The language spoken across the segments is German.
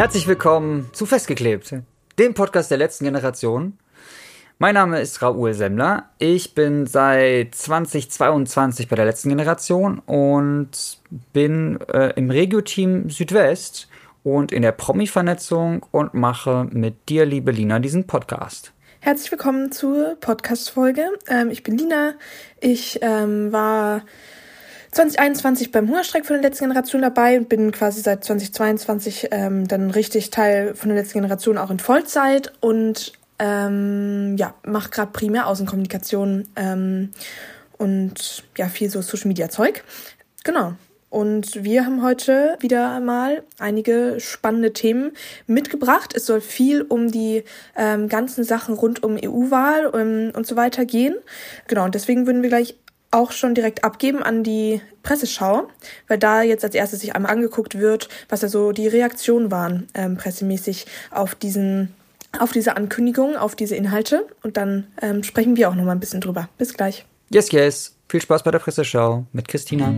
Herzlich willkommen zu Festgeklebt, dem Podcast der letzten Generation. Mein Name ist Raoul Semmler. Ich bin seit 2022 bei der letzten Generation und bin äh, im Regio-Team Südwest und in der Promi-Vernetzung und mache mit dir, liebe Lina, diesen Podcast. Herzlich willkommen zur Podcast-Folge. Ähm, ich bin Lina. Ich ähm, war 2021 beim Hungerstreik von der letzten Generation dabei und bin quasi seit 2022 ähm, dann richtig Teil von der letzten Generation auch in Vollzeit und ähm, ja, mache gerade primär Außenkommunikation ähm, und ja, viel so Social Media Zeug. Genau. Und wir haben heute wieder mal einige spannende Themen mitgebracht. Es soll viel um die ähm, ganzen Sachen rund um EU-Wahl um, ähm, und so weiter gehen. Genau, und deswegen würden wir gleich auch schon direkt abgeben an die Presseschau, weil da jetzt als erstes sich einmal angeguckt wird, was da so die Reaktionen waren, ähm, pressemäßig auf diesen, auf diese Ankündigung, auf diese Inhalte. Und dann ähm, sprechen wir auch noch mal ein bisschen drüber. Bis gleich. Yes, yes. Viel Spaß bei der Presseschau mit Christina.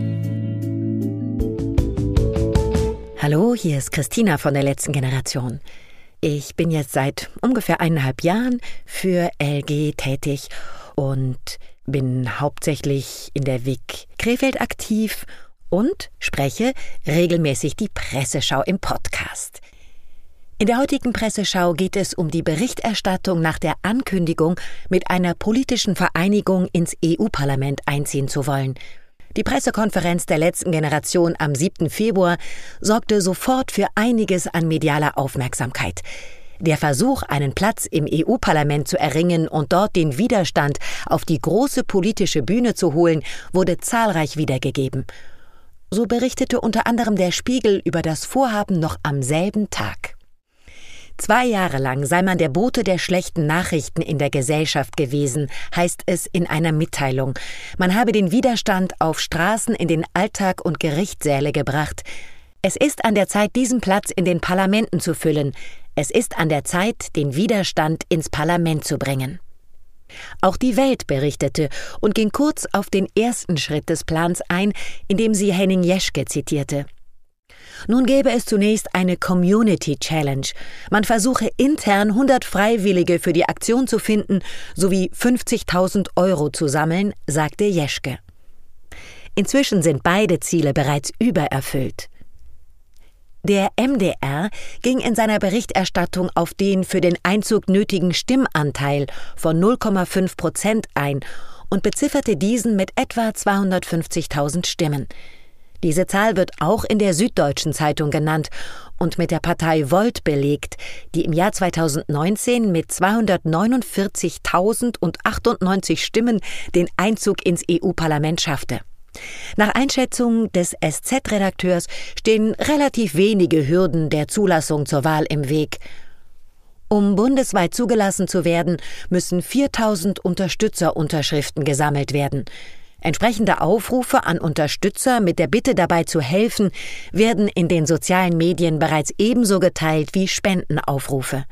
Hallo, hier ist Christina von der letzten Generation. Ich bin jetzt seit ungefähr eineinhalb Jahren für LG tätig und bin hauptsächlich in der WIG Krefeld aktiv und spreche regelmäßig die Presseschau im Podcast. In der heutigen Presseschau geht es um die Berichterstattung nach der Ankündigung, mit einer politischen Vereinigung ins EU-Parlament einziehen zu wollen. Die Pressekonferenz der letzten Generation am 7. Februar sorgte sofort für einiges an medialer Aufmerksamkeit. Der Versuch, einen Platz im EU-Parlament zu erringen und dort den Widerstand auf die große politische Bühne zu holen, wurde zahlreich wiedergegeben. So berichtete unter anderem der Spiegel über das Vorhaben noch am selben Tag. Zwei Jahre lang sei man der Bote der schlechten Nachrichten in der Gesellschaft gewesen, heißt es in einer Mitteilung. Man habe den Widerstand auf Straßen in den Alltag und Gerichtssäle gebracht. Es ist an der Zeit, diesen Platz in den Parlamenten zu füllen. Es ist an der Zeit, den Widerstand ins Parlament zu bringen. Auch die Welt berichtete und ging kurz auf den ersten Schritt des Plans ein, indem sie Henning Jeschke zitierte. Nun gäbe es zunächst eine Community Challenge. Man versuche intern 100 Freiwillige für die Aktion zu finden sowie 50.000 Euro zu sammeln, sagte Jeschke. Inzwischen sind beide Ziele bereits übererfüllt. Der MDR ging in seiner Berichterstattung auf den für den Einzug nötigen Stimmanteil von 0,5 Prozent ein und bezifferte diesen mit etwa 250.000 Stimmen. Diese Zahl wird auch in der Süddeutschen Zeitung genannt und mit der Partei Volt belegt, die im Jahr 2019 mit 249.098 Stimmen den Einzug ins EU-Parlament schaffte. Nach Einschätzung des SZ-Redakteurs stehen relativ wenige Hürden der Zulassung zur Wahl im Weg. Um bundesweit zugelassen zu werden, müssen 4000 Unterstützerunterschriften gesammelt werden. Entsprechende Aufrufe an Unterstützer mit der Bitte dabei zu helfen, werden in den sozialen Medien bereits ebenso geteilt wie Spendenaufrufe.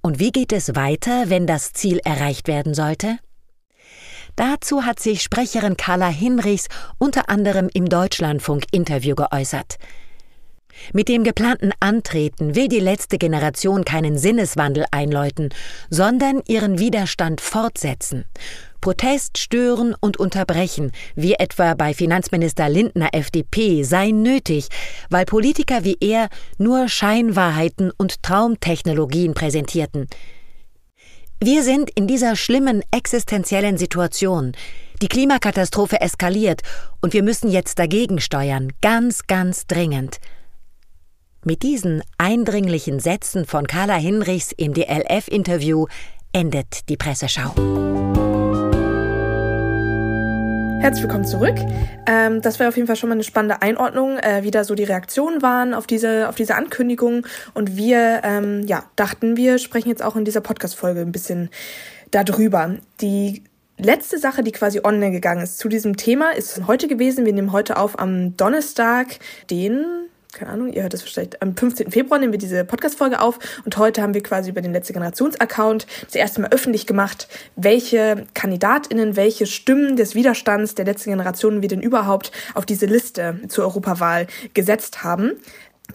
Und wie geht es weiter, wenn das Ziel erreicht werden sollte? Dazu hat sich Sprecherin Carla Hinrichs unter anderem im Deutschlandfunk-Interview geäußert. Mit dem geplanten Antreten will die letzte Generation keinen Sinneswandel einläuten, sondern ihren Widerstand fortsetzen. Protest stören und unterbrechen, wie etwa bei Finanzminister Lindner FDP, sei nötig, weil Politiker wie er nur Scheinwahrheiten und Traumtechnologien präsentierten. Wir sind in dieser schlimmen existenziellen Situation. Die Klimakatastrophe eskaliert und wir müssen jetzt dagegen steuern, ganz, ganz dringend. Mit diesen eindringlichen Sätzen von Carla Hinrichs im DLF-Interview endet die Presseschau. Herzlich willkommen zurück. Ähm, das war auf jeden Fall schon mal eine spannende Einordnung, äh, wie da so die Reaktionen waren auf diese, auf diese Ankündigung. Und wir ähm, ja, dachten, wir sprechen jetzt auch in dieser Podcast-Folge ein bisschen darüber. Die letzte Sache, die quasi online gegangen ist zu diesem Thema, ist heute gewesen. Wir nehmen heute auf am Donnerstag, den keine Ahnung, ihr hört es vielleicht am 15. Februar nehmen wir diese Podcast-Folge auf und heute haben wir quasi über den letzte Generations-Account das erste Mal öffentlich gemacht, welche KandidatInnen, welche Stimmen des Widerstands der letzten Generation wir denn überhaupt auf diese Liste zur Europawahl gesetzt haben.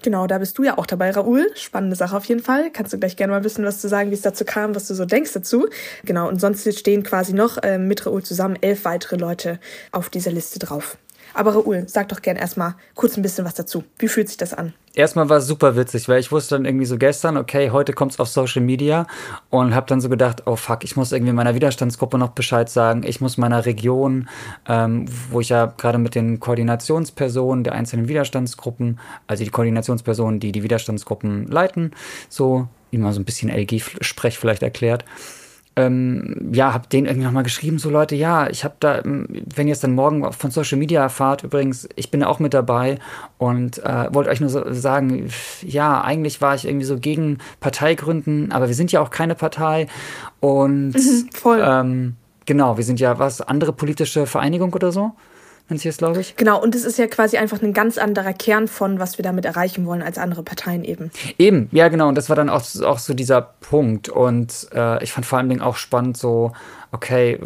Genau, da bist du ja auch dabei, Raoul. Spannende Sache auf jeden Fall. Kannst du gleich gerne mal wissen, was zu sagen, wie es dazu kam, was du so denkst dazu. Genau, und sonst stehen quasi noch äh, mit Raoul zusammen elf weitere Leute auf dieser Liste drauf. Aber Raoul, sag doch gern erstmal kurz ein bisschen was dazu. Wie fühlt sich das an? Erstmal war es super witzig, weil ich wusste dann irgendwie so gestern, okay, heute kommt es auf Social Media und habe dann so gedacht, oh fuck, ich muss irgendwie meiner Widerstandsgruppe noch Bescheid sagen. Ich muss meiner Region, ähm, wo ich ja gerade mit den Koordinationspersonen der einzelnen Widerstandsgruppen, also die Koordinationspersonen, die die Widerstandsgruppen leiten, so wie man so ein bisschen LG-Sprech vielleicht erklärt, ähm, ja, habe denen irgendwie nochmal geschrieben, so Leute, ja, ich habe da, ähm, wenn ihr es dann morgen von Social Media erfahrt, übrigens, ich bin auch mit dabei und äh, wollte euch nur so sagen, ja, eigentlich war ich irgendwie so gegen Parteigründen, aber wir sind ja auch keine Partei und mhm, voll. Ähm, genau, wir sind ja was, andere politische Vereinigung oder so nennt sich das, glaube ich. Genau, und es ist ja quasi einfach ein ganz anderer Kern von, was wir damit erreichen wollen, als andere Parteien eben. Eben, ja, genau. Und das war dann auch, auch so dieser Punkt. Und äh, ich fand vor allen Dingen auch spannend, so, okay,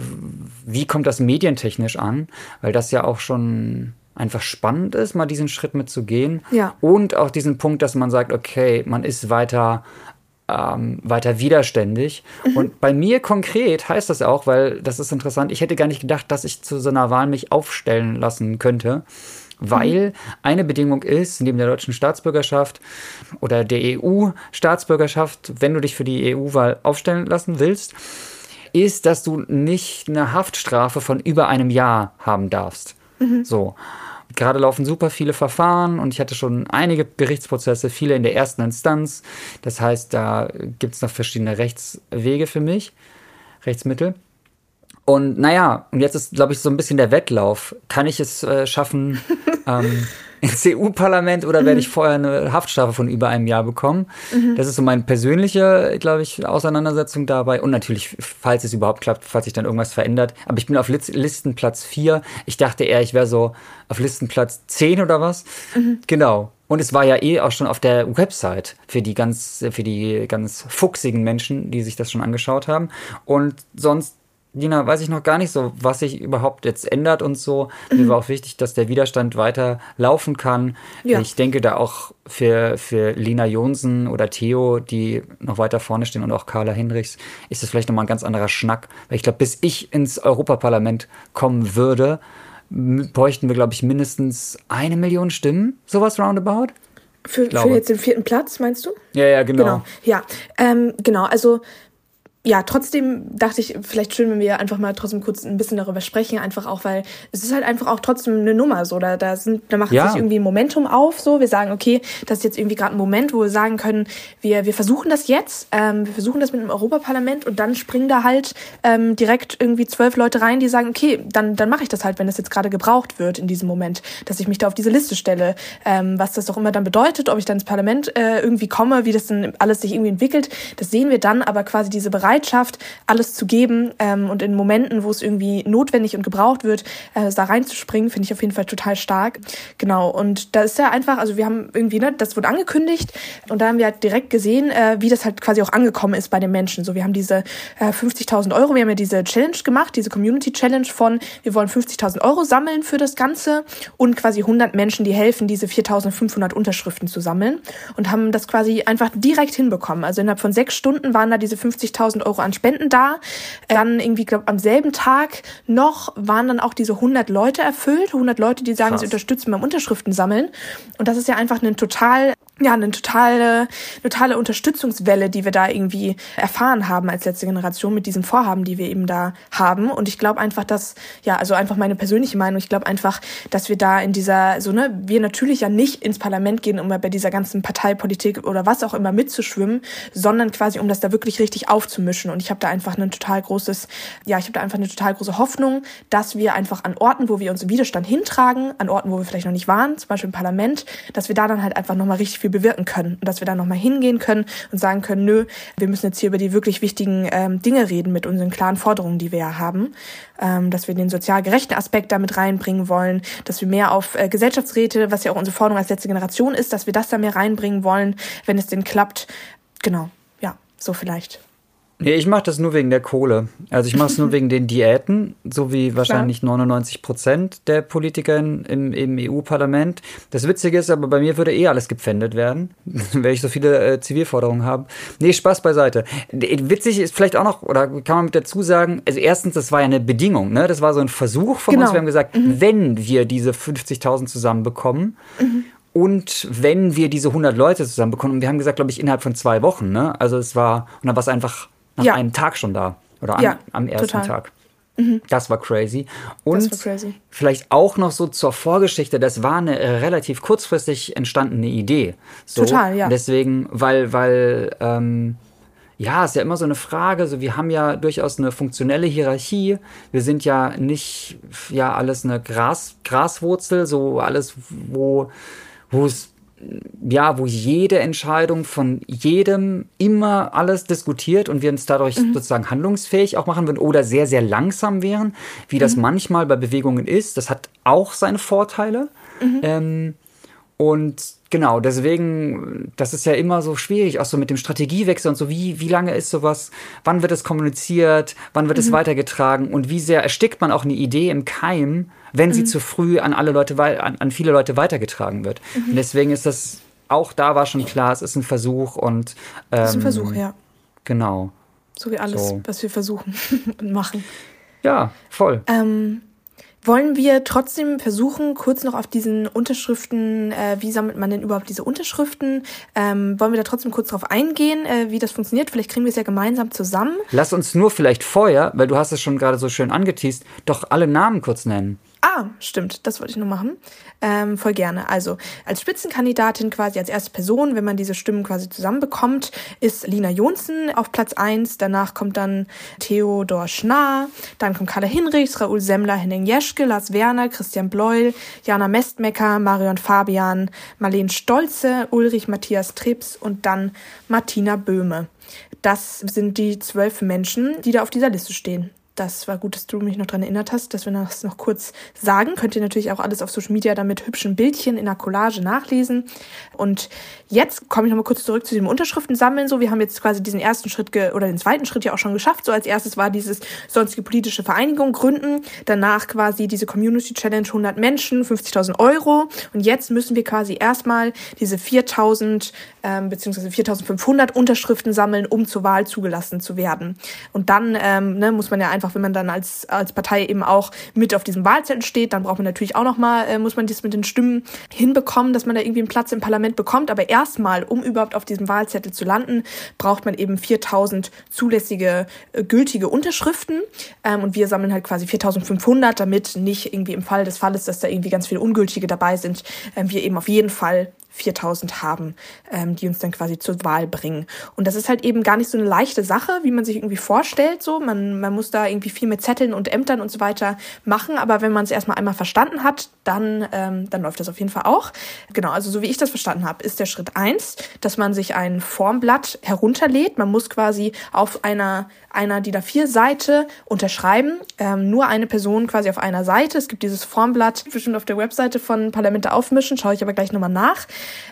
wie kommt das medientechnisch an? Weil das ja auch schon einfach spannend ist, mal diesen Schritt mitzugehen. Ja. Und auch diesen Punkt, dass man sagt, okay, man ist weiter ähm, weiter widerständig. Mhm. Und bei mir konkret heißt das auch, weil das ist interessant, ich hätte gar nicht gedacht, dass ich zu so einer Wahl mich aufstellen lassen könnte. Weil mhm. eine Bedingung ist, neben der deutschen Staatsbürgerschaft oder der EU-Staatsbürgerschaft, wenn du dich für die EU-Wahl aufstellen lassen willst, ist, dass du nicht eine Haftstrafe von über einem Jahr haben darfst. Mhm. So gerade laufen super viele Verfahren und ich hatte schon einige Gerichtsprozesse, viele in der ersten Instanz. Das heißt, da gibt es noch verschiedene Rechtswege für mich, Rechtsmittel. Und naja, und jetzt ist, glaube ich, so ein bisschen der Wettlauf. Kann ich es äh, schaffen, ähm, ins EU-Parlament oder mhm. werde ich vorher eine Haftstrafe von über einem Jahr bekommen? Mhm. Das ist so meine persönliche, glaube ich, Auseinandersetzung dabei. Und natürlich, falls es überhaupt klappt, falls sich dann irgendwas verändert. Aber ich bin auf Listenplatz 4. Ich dachte eher, ich wäre so auf Listenplatz 10 oder was. Mhm. Genau. Und es war ja eh auch schon auf der Website für die ganz, für die ganz fuchsigen Menschen, die sich das schon angeschaut haben. Und sonst Dina, weiß ich noch gar nicht so, was sich überhaupt jetzt ändert und so. Mir war auch wichtig, dass der Widerstand weiter laufen kann. Ja. Ich denke da auch für, für Lina Jonsen oder Theo, die noch weiter vorne stehen und auch Carla Hinrichs, ist das vielleicht nochmal ein ganz anderer Schnack. Weil ich glaube, bis ich ins Europaparlament kommen würde, bräuchten wir, glaube ich, mindestens eine Million Stimmen, sowas roundabout. Für, für jetzt den vierten Platz, meinst du? Ja, ja, genau. Genau, ja. Ähm, genau, also ja, trotzdem dachte ich, vielleicht schön, wenn wir einfach mal trotzdem kurz ein bisschen darüber sprechen, einfach auch, weil es ist halt einfach auch trotzdem eine Nummer, so, da, da sind, da macht ja. sich irgendwie ein Momentum auf, so, wir sagen, okay, das ist jetzt irgendwie gerade ein Moment, wo wir sagen können, wir, wir versuchen das jetzt, ähm, wir versuchen das mit dem Europaparlament und dann springen da halt ähm, direkt irgendwie zwölf Leute rein, die sagen, okay, dann, dann mache ich das halt, wenn das jetzt gerade gebraucht wird in diesem Moment, dass ich mich da auf diese Liste stelle, ähm, was das doch immer dann bedeutet, ob ich dann ins Parlament äh, irgendwie komme, wie das dann alles sich irgendwie entwickelt, das sehen wir dann, aber quasi diese Bereitschaft Bereitschaft, alles zu geben ähm, und in Momenten, wo es irgendwie notwendig und gebraucht wird, äh, da reinzuspringen, finde ich auf jeden Fall total stark. Genau, und da ist ja einfach, also wir haben irgendwie, ne, das wurde angekündigt und da haben wir halt direkt gesehen, äh, wie das halt quasi auch angekommen ist bei den Menschen. So, wir haben diese äh, 50.000 Euro, wir haben ja diese Challenge gemacht, diese Community Challenge von, wir wollen 50.000 Euro sammeln für das Ganze und quasi 100 Menschen, die helfen, diese 4.500 Unterschriften zu sammeln und haben das quasi einfach direkt hinbekommen. Also innerhalb von sechs Stunden waren da diese 50.000 Euro an Spenden da. Dann irgendwie, glaube am selben Tag noch waren dann auch diese 100 Leute erfüllt. 100 Leute, die sagen, Krass. sie unterstützen beim Unterschriften sammeln. Und das ist ja einfach ein total ja, eine totale, totale Unterstützungswelle, die wir da irgendwie erfahren haben als letzte Generation mit diesen Vorhaben, die wir eben da haben. Und ich glaube einfach, dass, ja, also einfach meine persönliche Meinung, ich glaube einfach, dass wir da in dieser, so, ne, wir natürlich ja nicht ins Parlament gehen, um bei dieser ganzen Parteipolitik oder was auch immer mitzuschwimmen, sondern quasi, um das da wirklich richtig aufzumischen. Und ich habe da einfach ein total großes, ja, ich habe da einfach eine total große Hoffnung, dass wir einfach an Orten, wo wir uns im Widerstand hintragen, an Orten, wo wir vielleicht noch nicht waren, zum Beispiel im Parlament, dass wir da dann halt einfach nochmal richtig viel bewirken können und dass wir da nochmal hingehen können und sagen können, nö, wir müssen jetzt hier über die wirklich wichtigen ähm, Dinge reden mit unseren klaren Forderungen, die wir ja haben, ähm, dass wir den sozial gerechten Aspekt damit reinbringen wollen, dass wir mehr auf äh, Gesellschaftsräte, was ja auch unsere Forderung als letzte Generation ist, dass wir das da mehr reinbringen wollen, wenn es denn klappt. Genau, ja, so vielleicht. Nee, ich mache das nur wegen der Kohle. Also ich mache es nur wegen den Diäten, so wie wahrscheinlich 99 Prozent der Politiker im, im EU-Parlament. Das Witzige ist aber, bei mir würde eh alles gepfändet werden, wenn ich so viele äh, Zivilforderungen habe. Nee, Spaß beiseite. Witzig ist vielleicht auch noch, oder kann man mit dazu sagen, also erstens, das war ja eine Bedingung, ne? Das war so ein Versuch von genau. uns. Wir haben gesagt, mhm. wenn wir diese 50.000 zusammenbekommen, mhm. Und wenn wir diese 100 Leute zusammenbekommen, und wir haben gesagt, glaube ich, innerhalb von zwei Wochen, ne? Also es war, und dann war es einfach nach ja. einem Tag schon da. Oder an, ja, am ersten total. Tag. Mhm. Das war crazy. Und war crazy. vielleicht auch noch so zur Vorgeschichte, das war eine relativ kurzfristig entstandene Idee. So. Total, ja. Deswegen, weil, weil, ähm, ja, ist ja immer so eine Frage. So, wir haben ja durchaus eine funktionelle Hierarchie. Wir sind ja nicht, ja, alles eine Gras, Graswurzel, so alles, wo, wo es ja, wo jede Entscheidung von jedem immer alles diskutiert und wir uns dadurch mhm. sozusagen handlungsfähig auch machen würden oder sehr, sehr langsam wären, wie mhm. das manchmal bei Bewegungen ist. Das hat auch seine Vorteile. Mhm. Ähm, und genau, deswegen, das ist ja immer so schwierig, auch so mit dem Strategiewechsel und so, wie, wie lange ist sowas, wann wird es kommuniziert, wann wird es mhm. weitergetragen und wie sehr erstickt man auch eine Idee im Keim, wenn mhm. sie zu früh an alle Leute, an, an viele Leute weitergetragen wird. Mhm. Und deswegen ist das, auch da war schon klar, es ist ein Versuch und. Ähm, es ist ein Versuch, ja. Genau. So wie alles, so. was wir versuchen und machen. Ja, voll. Ähm, wollen wir trotzdem versuchen, kurz noch auf diesen Unterschriften, äh, wie sammelt man denn überhaupt diese Unterschriften? Ähm, wollen wir da trotzdem kurz drauf eingehen, äh, wie das funktioniert? Vielleicht kriegen wir es ja gemeinsam zusammen. Lass uns nur vielleicht vorher, weil du hast es schon gerade so schön angeteased, doch alle Namen kurz nennen. Ah, stimmt, das wollte ich nur machen. Ähm, voll gerne. Also als Spitzenkandidatin quasi als erste Person, wenn man diese Stimmen quasi zusammenbekommt, ist Lina Jonsen auf Platz eins. Danach kommt dann Theodor Schnarr, dann kommt Carla Hinrichs, Raoul Semmler, Henning Jeschke, Lars Werner, Christian Bleul, Jana Mestmecker, Marion Fabian, Marlene Stolze, Ulrich Matthias Trips und dann Martina Böhme. Das sind die zwölf Menschen, die da auf dieser Liste stehen. Das war gut, dass du mich noch daran erinnert hast, dass wir das noch kurz sagen. Könnt ihr natürlich auch alles auf Social Media dann mit hübschen Bildchen in der Collage nachlesen. Und jetzt komme ich nochmal kurz zurück zu dem Unterschriften sammeln. So, wir haben jetzt quasi diesen ersten Schritt oder den zweiten Schritt ja auch schon geschafft. So als erstes war dieses sonstige politische Vereinigung gründen. Danach quasi diese Community Challenge 100 Menschen, 50.000 Euro. Und jetzt müssen wir quasi erstmal diese 4.000 ähm, bzw. 4.500 Unterschriften sammeln, um zur Wahl zugelassen zu werden. Und dann ähm, ne, muss man ja einfach wenn man dann als, als Partei eben auch mit auf diesem Wahlzettel steht, dann braucht man natürlich auch nochmal, äh, muss man das mit den Stimmen hinbekommen, dass man da irgendwie einen Platz im Parlament bekommt. Aber erstmal, um überhaupt auf diesem Wahlzettel zu landen, braucht man eben 4000 zulässige, äh, gültige Unterschriften. Ähm, und wir sammeln halt quasi 4500, damit nicht irgendwie im Fall des Falles, dass da irgendwie ganz viele Ungültige dabei sind, äh, wir eben auf jeden Fall 4000 haben, ähm, die uns dann quasi zur Wahl bringen. Und das ist halt eben gar nicht so eine leichte Sache, wie man sich irgendwie vorstellt. So, man, man muss da irgendwie viel mit Zetteln und Ämtern und so weiter machen. Aber wenn man es erstmal einmal verstanden hat, dann, ähm, dann läuft das auf jeden Fall auch. Genau, also so wie ich das verstanden habe, ist der Schritt eins, dass man sich ein Formblatt herunterlädt. Man muss quasi auf einer einer DIN A4-Seite unterschreiben. Ähm, nur eine Person quasi auf einer Seite. Es gibt dieses Formblatt bestimmt auf der Webseite von Parlamente aufmischen, schaue ich aber gleich nochmal nach.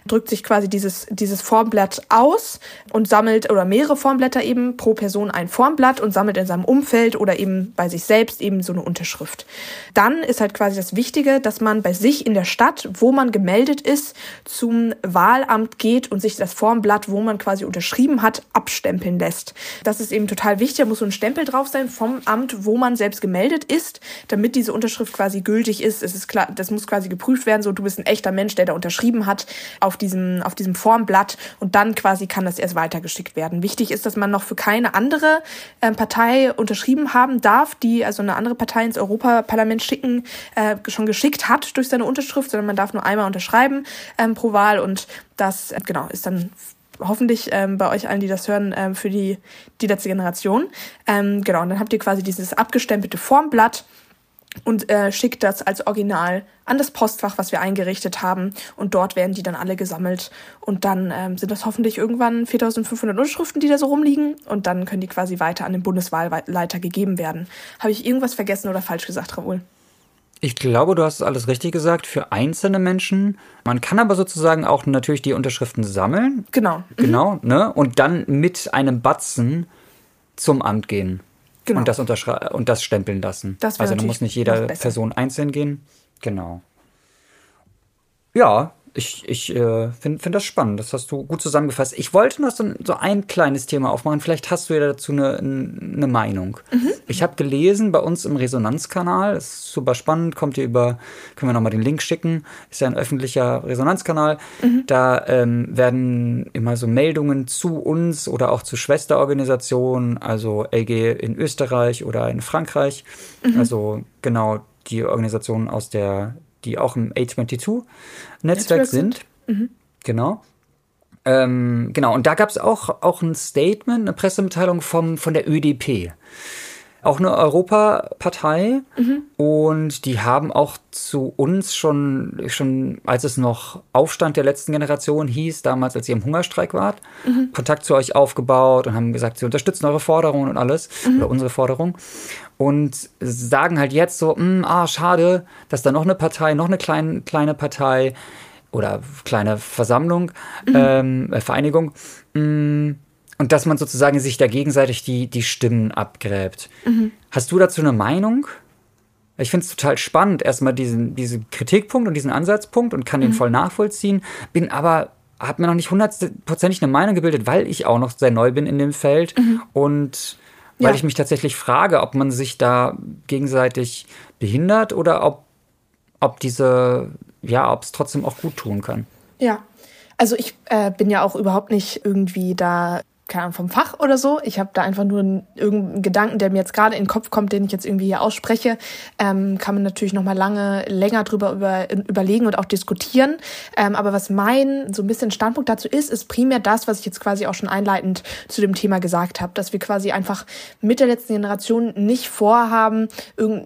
Drückt sich quasi dieses, dieses Formblatt aus und sammelt oder mehrere Formblätter eben pro Person ein Formblatt und sammelt in seinem Umfeld oder eben bei sich selbst eben so eine Unterschrift. Dann ist halt quasi das Wichtige, dass man bei sich in der Stadt, wo man gemeldet ist, zum Wahlamt geht und sich das Formblatt, wo man quasi unterschrieben hat, abstempeln lässt. Das ist eben total wichtig da muss so ein Stempel drauf sein vom Amt, wo man selbst gemeldet ist, damit diese Unterschrift quasi gültig ist. Es ist klar, das muss quasi geprüft werden, so du bist ein echter Mensch, der da unterschrieben hat auf diesem, auf diesem Formblatt und dann quasi kann das erst weitergeschickt werden. Wichtig ist, dass man noch für keine andere äh, Partei unterschrieben haben darf, die also eine andere Partei ins Europaparlament schicken, äh, schon geschickt hat durch seine Unterschrift, sondern man darf nur einmal unterschreiben ähm, pro Wahl und das, äh, genau, ist dann hoffentlich ähm, bei euch allen, die das hören, ähm, für die, die letzte Generation. Ähm, genau, und dann habt ihr quasi dieses abgestempelte Formblatt und äh, schickt das als Original an das Postfach, was wir eingerichtet haben. Und dort werden die dann alle gesammelt. Und dann ähm, sind das hoffentlich irgendwann 4500 Unterschriften, die da so rumliegen. Und dann können die quasi weiter an den Bundeswahlleiter gegeben werden. Habe ich irgendwas vergessen oder falsch gesagt, Raoul? Ich glaube, du hast alles richtig gesagt für einzelne Menschen. Man kann aber sozusagen auch natürlich die Unterschriften sammeln. Genau. Genau, mhm. ne? Und dann mit einem Batzen zum Amt gehen. Genau. Und das unterschreiben und das stempeln lassen. Das also da muss nicht jede. Person einzeln gehen. Genau. Ja, ich, ich äh, finde find das spannend. Das hast du gut zusammengefasst. Ich wollte noch so, ein- so ein kleines Thema aufmachen. Vielleicht hast du ja dazu eine, eine Meinung. Ich habe gelesen bei uns im Resonanzkanal, das ist super spannend, kommt ihr über, können wir nochmal den Link schicken, ist ja ein öffentlicher Resonanzkanal. Da ähm, werden immer so Meldungen zu uns oder auch zu Schwesterorganisationen, also LG in Österreich oder in Frankreich. Also genau die Organisationen aus der, die auch im A22-Netzwerk Netzwerk sind. Genau. Ähm, genau, und da gab es auch, auch ein Statement, eine Pressemitteilung vom, von der ÖDP. Auch eine Europapartei. Und die haben auch zu uns schon, schon, als es noch Aufstand der letzten Generation hieß, damals, als ihr im Hungerstreik wart, Kontakt zu euch aufgebaut und haben gesagt, sie unterstützen eure Forderungen und alles, oder unsere Forderung. Und sagen halt jetzt so, "Hm, ah, schade, dass da noch eine Partei, noch eine kleine, kleine Partei oder kleine Versammlung, ähm, äh, Vereinigung, mh, und dass man sozusagen sich da gegenseitig die, die Stimmen abgräbt. Hast du dazu eine Meinung? Ich finde es total spannend, erstmal diesen, diesen Kritikpunkt und diesen Ansatzpunkt und kann den voll nachvollziehen, bin aber, habe mir noch nicht hundertprozentig eine Meinung gebildet, weil ich auch noch sehr neu bin in dem Feld und weil Ja. ich mich tatsächlich frage, ob man sich da gegenseitig behindert oder ob, ob diese, ja, ob es trotzdem auch gut tun kann. Ja, also ich äh, bin ja auch überhaupt nicht irgendwie da, keine Ahnung, vom Fach oder so. Ich habe da einfach nur einen, irgendeinen Gedanken, der mir jetzt gerade in den Kopf kommt, den ich jetzt irgendwie hier ausspreche. Ähm, kann man natürlich noch mal lange, länger drüber über, überlegen und auch diskutieren. Ähm, aber was mein so ein bisschen Standpunkt dazu ist, ist primär das, was ich jetzt quasi auch schon einleitend zu dem Thema gesagt habe, dass wir quasi einfach mit der letzten Generation nicht vorhaben,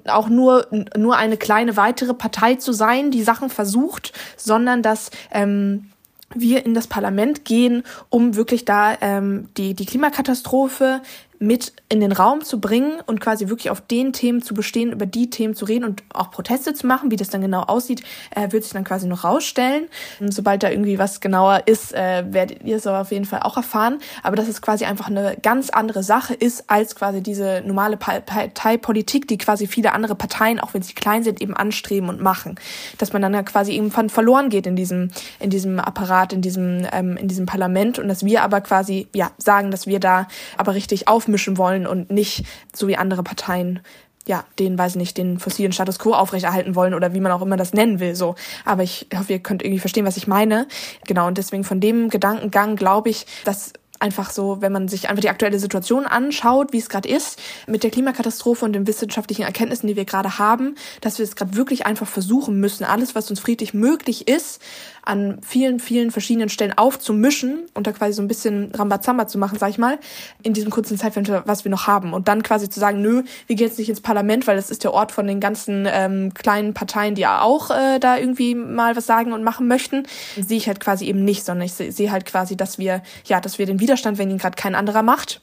auch nur, nur eine kleine weitere Partei zu sein, die Sachen versucht, sondern dass ähm, wir in das Parlament gehen, um wirklich da ähm, die, die Klimakatastrophe mit in den Raum zu bringen und quasi wirklich auf den Themen zu bestehen, über die Themen zu reden und auch Proteste zu machen. Wie das dann genau aussieht, äh, wird sich dann quasi noch rausstellen. Und sobald da irgendwie was genauer ist, äh, werdet ihr es aber auf jeden Fall auch erfahren. Aber dass es quasi einfach eine ganz andere Sache ist als quasi diese normale Pa- Parteipolitik, die quasi viele andere Parteien, auch wenn sie klein sind, eben anstreben und machen. Dass man dann ja quasi irgendwann verloren geht in diesem, in diesem Apparat, in diesem, ähm, in diesem Parlament und dass wir aber quasi, ja, sagen, dass wir da aber richtig aufmischen wollen und nicht so wie andere Parteien ja, den, weiß ich nicht, den fossilen Status quo aufrechterhalten wollen oder wie man auch immer das nennen will, so. Aber ich hoffe, ihr könnt irgendwie verstehen, was ich meine. Genau, und deswegen von dem Gedankengang glaube ich, dass einfach so, wenn man sich einfach die aktuelle Situation anschaut, wie es gerade ist, mit der Klimakatastrophe und den wissenschaftlichen Erkenntnissen, die wir gerade haben, dass wir es gerade wirklich einfach versuchen müssen, alles, was uns friedlich möglich ist, an vielen, vielen verschiedenen Stellen aufzumischen und da quasi so ein bisschen Rambazamba zu machen, sag ich mal, in diesem kurzen Zeitfenster, was wir noch haben. Und dann quasi zu sagen, nö, wir gehen jetzt nicht ins Parlament, weil das ist der Ort von den ganzen ähm, kleinen Parteien, die auch äh, da irgendwie mal was sagen und machen möchten, sehe ich halt quasi eben nicht, sondern ich se- sehe halt quasi, dass wir, ja, dass wir den Widerstand, wenn ihn gerade kein anderer macht,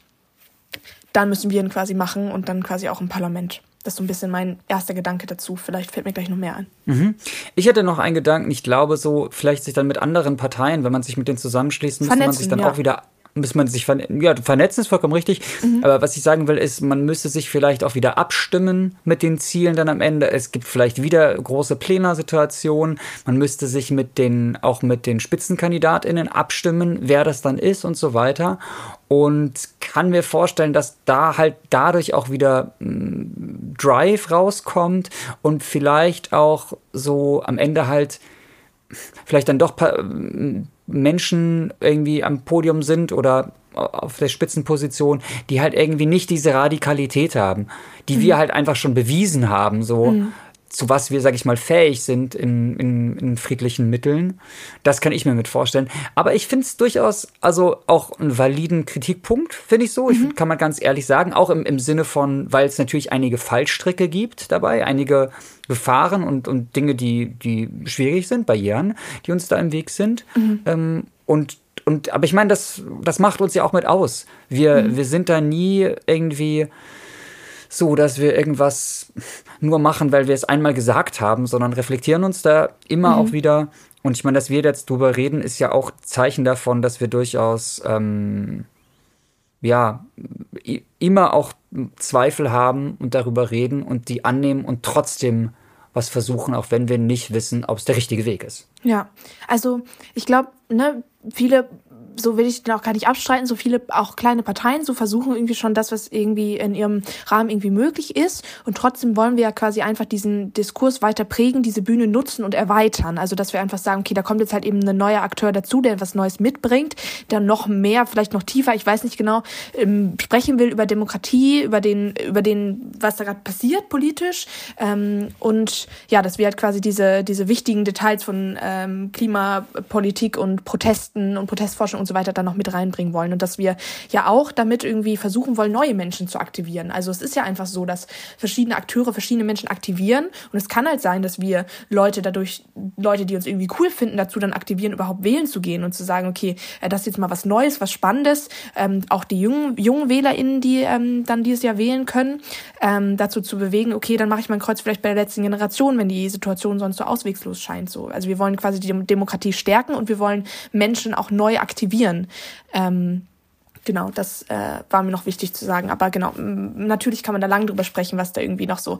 dann müssen wir ihn quasi machen und dann quasi auch im Parlament. Das ist so ein bisschen mein erster Gedanke dazu. Vielleicht fällt mir gleich noch mehr ein. Ich hätte noch einen Gedanken, ich glaube so, vielleicht sich dann mit anderen Parteien, wenn man sich mit denen zusammenschließt, müsste man sich dann ja. auch wieder, muss man sich verne ja, vernetzen ist vollkommen richtig. Aber was ich sagen will, ist, man müsste sich vielleicht auch wieder abstimmen mit den Zielen dann am Ende. Es gibt vielleicht wieder große Plenarsituationen. Man müsste sich mit den, auch mit den SpitzenkandidatInnen abstimmen, wer das dann ist und so weiter. Und kann mir vorstellen, dass da halt dadurch auch wieder mh, Drive rauskommt und vielleicht auch so am Ende halt vielleicht dann doch pa- Menschen irgendwie am Podium sind oder auf der Spitzenposition, die halt irgendwie nicht diese Radikalität haben, die wir halt einfach schon bewiesen haben, so zu was wir, sag ich mal, fähig sind in, in, in friedlichen Mitteln. Das kann ich mir mit vorstellen. Aber ich finde es durchaus, also auch einen validen Kritikpunkt, finde ich so. Ich find, kann man ganz ehrlich sagen, auch im, im Sinne von, weil es natürlich einige Fallstricke gibt dabei, einige Gefahren und, und Dinge, die, die schwierig sind, Barrieren, die uns da im Weg sind. Ähm, und, und, aber ich meine, das, das macht uns ja auch mit aus. Wir, wir sind da nie irgendwie so, dass wir irgendwas nur machen, weil wir es einmal gesagt haben, sondern reflektieren uns da immer auch wieder. Und ich meine, dass wir jetzt drüber reden, ist ja auch Zeichen davon, dass wir durchaus ähm, ja immer auch Zweifel haben und darüber reden und die annehmen und trotzdem was versuchen, auch wenn wir nicht wissen, ob es der richtige Weg ist. Ja, also ich glaube, ne, viele so will ich den auch gar nicht abstreiten, so viele auch kleine Parteien so versuchen irgendwie schon das, was irgendwie in ihrem Rahmen irgendwie möglich ist. Und trotzdem wollen wir ja quasi einfach diesen Diskurs weiter prägen, diese Bühne nutzen und erweitern. Also, dass wir einfach sagen, okay, da kommt jetzt halt eben ein neuer Akteur dazu, der was Neues mitbringt, der noch mehr, vielleicht noch tiefer, ich weiß nicht genau, ähm, sprechen will über Demokratie, über den, über den, was da gerade passiert politisch. Ähm, und ja, dass wir halt quasi diese, diese wichtigen Details von ähm, Klimapolitik und Protesten und Protestforschung und so weiter dann noch mit reinbringen wollen und dass wir ja auch damit irgendwie versuchen wollen, neue Menschen zu aktivieren. Also es ist ja einfach so, dass verschiedene Akteure verschiedene Menschen aktivieren und es kann halt sein, dass wir Leute dadurch, Leute, die uns irgendwie cool finden, dazu dann aktivieren, überhaupt wählen zu gehen und zu sagen, okay, äh, das ist jetzt mal was Neues, was Spannendes. Ähm, auch die jungen, jungen WählerInnen, die ähm, dann dieses Jahr wählen können, ähm, dazu zu bewegen, okay, dann mache ich mein Kreuz vielleicht bei der letzten Generation, wenn die Situation sonst so auswegslos scheint. So. Also wir wollen quasi die Demokratie stärken und wir wollen Menschen auch neu aktivieren motivieren. Ähm, genau, das äh, war mir noch wichtig zu sagen. Aber genau, natürlich kann man da lange drüber sprechen, was da irgendwie noch so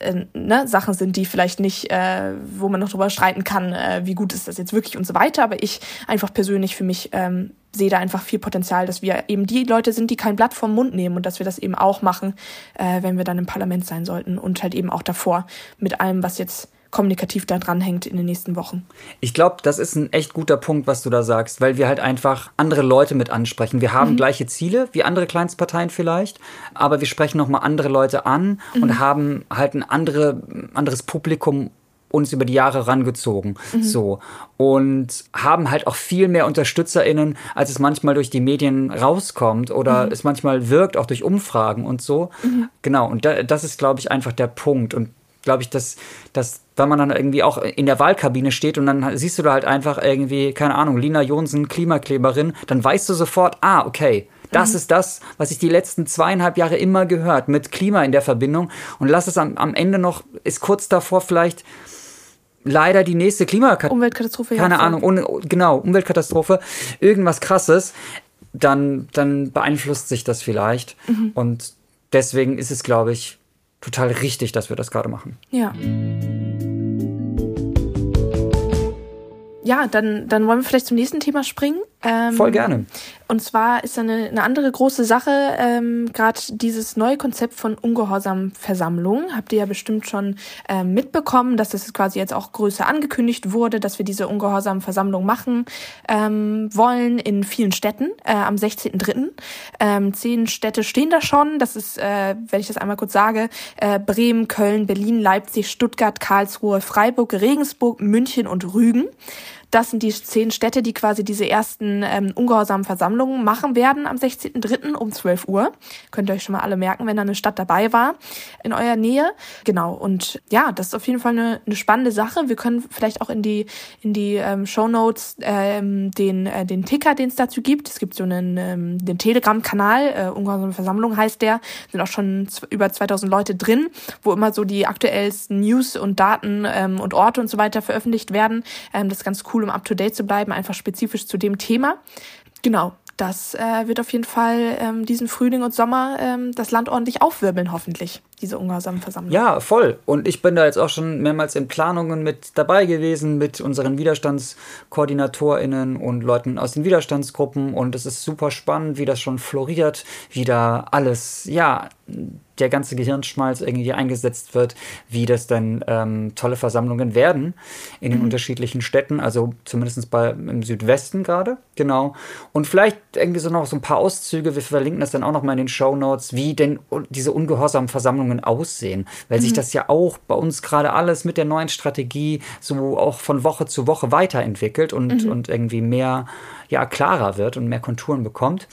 äh, ne, Sachen sind, die vielleicht nicht, äh, wo man noch drüber streiten kann, äh, wie gut ist das jetzt wirklich und so weiter. Aber ich einfach persönlich für mich ähm, sehe da einfach viel Potenzial, dass wir eben die Leute sind, die kein Blatt vom Mund nehmen und dass wir das eben auch machen, äh, wenn wir dann im Parlament sein sollten und halt eben auch davor mit allem, was jetzt kommunikativ da dranhängt in den nächsten Wochen. Ich glaube, das ist ein echt guter Punkt, was du da sagst, weil wir halt einfach andere Leute mit ansprechen. Wir haben mhm. gleiche Ziele wie andere Kleinstparteien vielleicht, aber wir sprechen nochmal andere Leute an mhm. und haben halt ein andere, anderes Publikum uns über die Jahre rangezogen. Mhm. So. Und haben halt auch viel mehr UnterstützerInnen, als es manchmal durch die Medien rauskommt oder mhm. es manchmal wirkt, auch durch Umfragen und so. Mhm. Genau. Und da, das ist, glaube ich, einfach der Punkt. Und glaube ich, dass, dass, wenn man dann irgendwie auch in der Wahlkabine steht und dann siehst du da halt einfach irgendwie, keine Ahnung, Lina Jonsen, Klimakleberin, dann weißt du sofort, ah, okay, das mhm. ist das, was ich die letzten zweieinhalb Jahre immer gehört, mit Klima in der Verbindung. Und lass es am, am Ende noch, ist kurz davor vielleicht leider die nächste Klimakatastrophe. Umweltkatastrophe, Keine ja, Ahnung, un, genau, Umweltkatastrophe, irgendwas krasses, dann, dann beeinflusst sich das vielleicht. Mhm. Und deswegen ist es, glaube ich, total richtig, dass wir das gerade machen. Ja. Ja, dann, dann wollen wir vielleicht zum nächsten Thema springen. Ähm, Voll gerne. Und zwar ist eine, eine andere große Sache, ähm, gerade dieses neue Konzept von ungehorsamen Versammlungen. Habt ihr ja bestimmt schon ähm, mitbekommen, dass das quasi jetzt auch größer angekündigt wurde, dass wir diese ungehorsamen Versammlungen machen ähm, wollen in vielen Städten äh, am 16.03. Ähm, zehn Städte stehen da schon. Das ist, äh, wenn ich das einmal kurz sage, äh, Bremen, Köln, Berlin, Leipzig, Stuttgart, Karlsruhe, Freiburg, Regensburg, München und Rügen. Das sind die zehn Städte, die quasi diese ersten ähm, ungehorsamen Versammlungen machen werden am 16.03. um 12 Uhr. Könnt ihr euch schon mal alle merken, wenn da eine Stadt dabei war in eurer Nähe. Genau. Und ja, das ist auf jeden Fall eine, eine spannende Sache. Wir können vielleicht auch in die, in die ähm, Show Notes ähm, den, äh, den Ticker, den es dazu gibt. Es gibt so einen ähm, den Telegram-Kanal, äh, ungehorsame Versammlung heißt der. Sind auch schon über 2000 Leute drin, wo immer so die aktuellsten News und Daten ähm, und Orte und so weiter veröffentlicht werden. Ähm, das ist ganz cool um up-to-date zu bleiben, einfach spezifisch zu dem Thema. Genau, das äh, wird auf jeden Fall ähm, diesen Frühling und Sommer ähm, das Land ordentlich aufwirbeln, hoffentlich, diese ungehorsamen Versammlungen. Ja, voll. Und ich bin da jetzt auch schon mehrmals in Planungen mit dabei gewesen, mit unseren WiderstandskoordinatorInnen und Leuten aus den Widerstandsgruppen. Und es ist super spannend, wie das schon floriert, wie da alles, ja, der ganze Gehirnschmalz irgendwie eingesetzt wird, wie das dann ähm, tolle Versammlungen werden in den mhm. unterschiedlichen Städten, also zumindest bei, im Südwesten gerade, genau. Und vielleicht irgendwie so noch so ein paar Auszüge, wir verlinken das dann auch noch mal in den Show Notes, wie denn diese ungehorsamen Versammlungen aussehen, weil mhm. sich das ja auch bei uns gerade alles mit der neuen Strategie so auch von Woche zu Woche weiterentwickelt und, mhm. und irgendwie mehr, ja, klarer wird und mehr Konturen bekommt.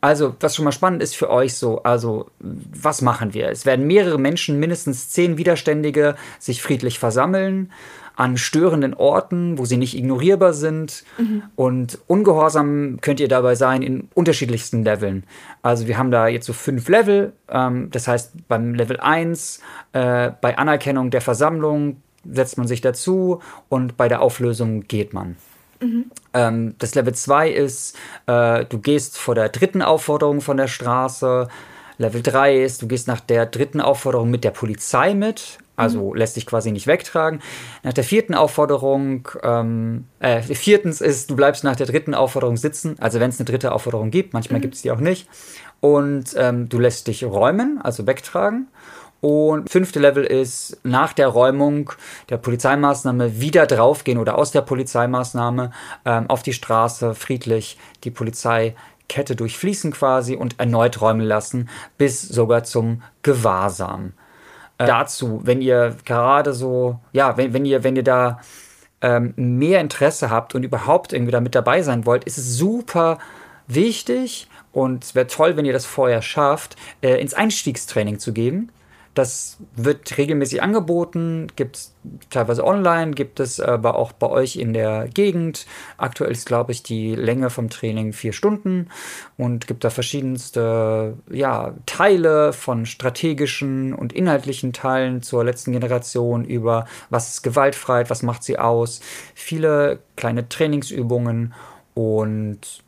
Also, was schon mal spannend ist für euch so, also, was machen wir? Es werden mehrere Menschen, mindestens zehn Widerständige, sich friedlich versammeln an störenden Orten, wo sie nicht ignorierbar sind. Mhm. Und ungehorsam könnt ihr dabei sein in unterschiedlichsten Leveln. Also wir haben da jetzt so fünf Level. Ähm, das heißt, beim Level 1, äh, bei Anerkennung der Versammlung setzt man sich dazu und bei der Auflösung geht man. Mhm. Ähm, das Level 2 ist, äh, du gehst vor der dritten Aufforderung von der Straße. Level 3 ist, du gehst nach der dritten Aufforderung mit der Polizei mit. Also mhm. lässt dich quasi nicht wegtragen. Nach der vierten Aufforderung, ähm, äh, viertens ist, du bleibst nach der dritten Aufforderung sitzen. Also wenn es eine dritte Aufforderung gibt, manchmal mhm. gibt es die auch nicht. Und ähm, du lässt dich räumen, also wegtragen. Und fünfte Level ist nach der Räumung der Polizeimaßnahme wieder draufgehen oder aus der Polizeimaßnahme ähm, auf die Straße friedlich die Polizeikette durchfließen quasi und erneut räumen lassen, bis sogar zum Gewahrsam. Äh, dazu, wenn ihr gerade so, ja, wenn, wenn ihr, wenn ihr da ähm, mehr Interesse habt und überhaupt irgendwie da mit dabei sein wollt, ist es super wichtig und es wäre toll, wenn ihr das vorher schafft, äh, ins Einstiegstraining zu geben. Das wird regelmäßig angeboten, gibt es teilweise online, gibt es aber auch bei euch in der Gegend. Aktuell ist, glaube ich, die Länge vom Training vier Stunden und gibt da verschiedenste ja, Teile von strategischen und inhaltlichen Teilen zur letzten Generation über was ist Gewaltfreiheit, was macht sie aus, viele kleine Trainingsübungen und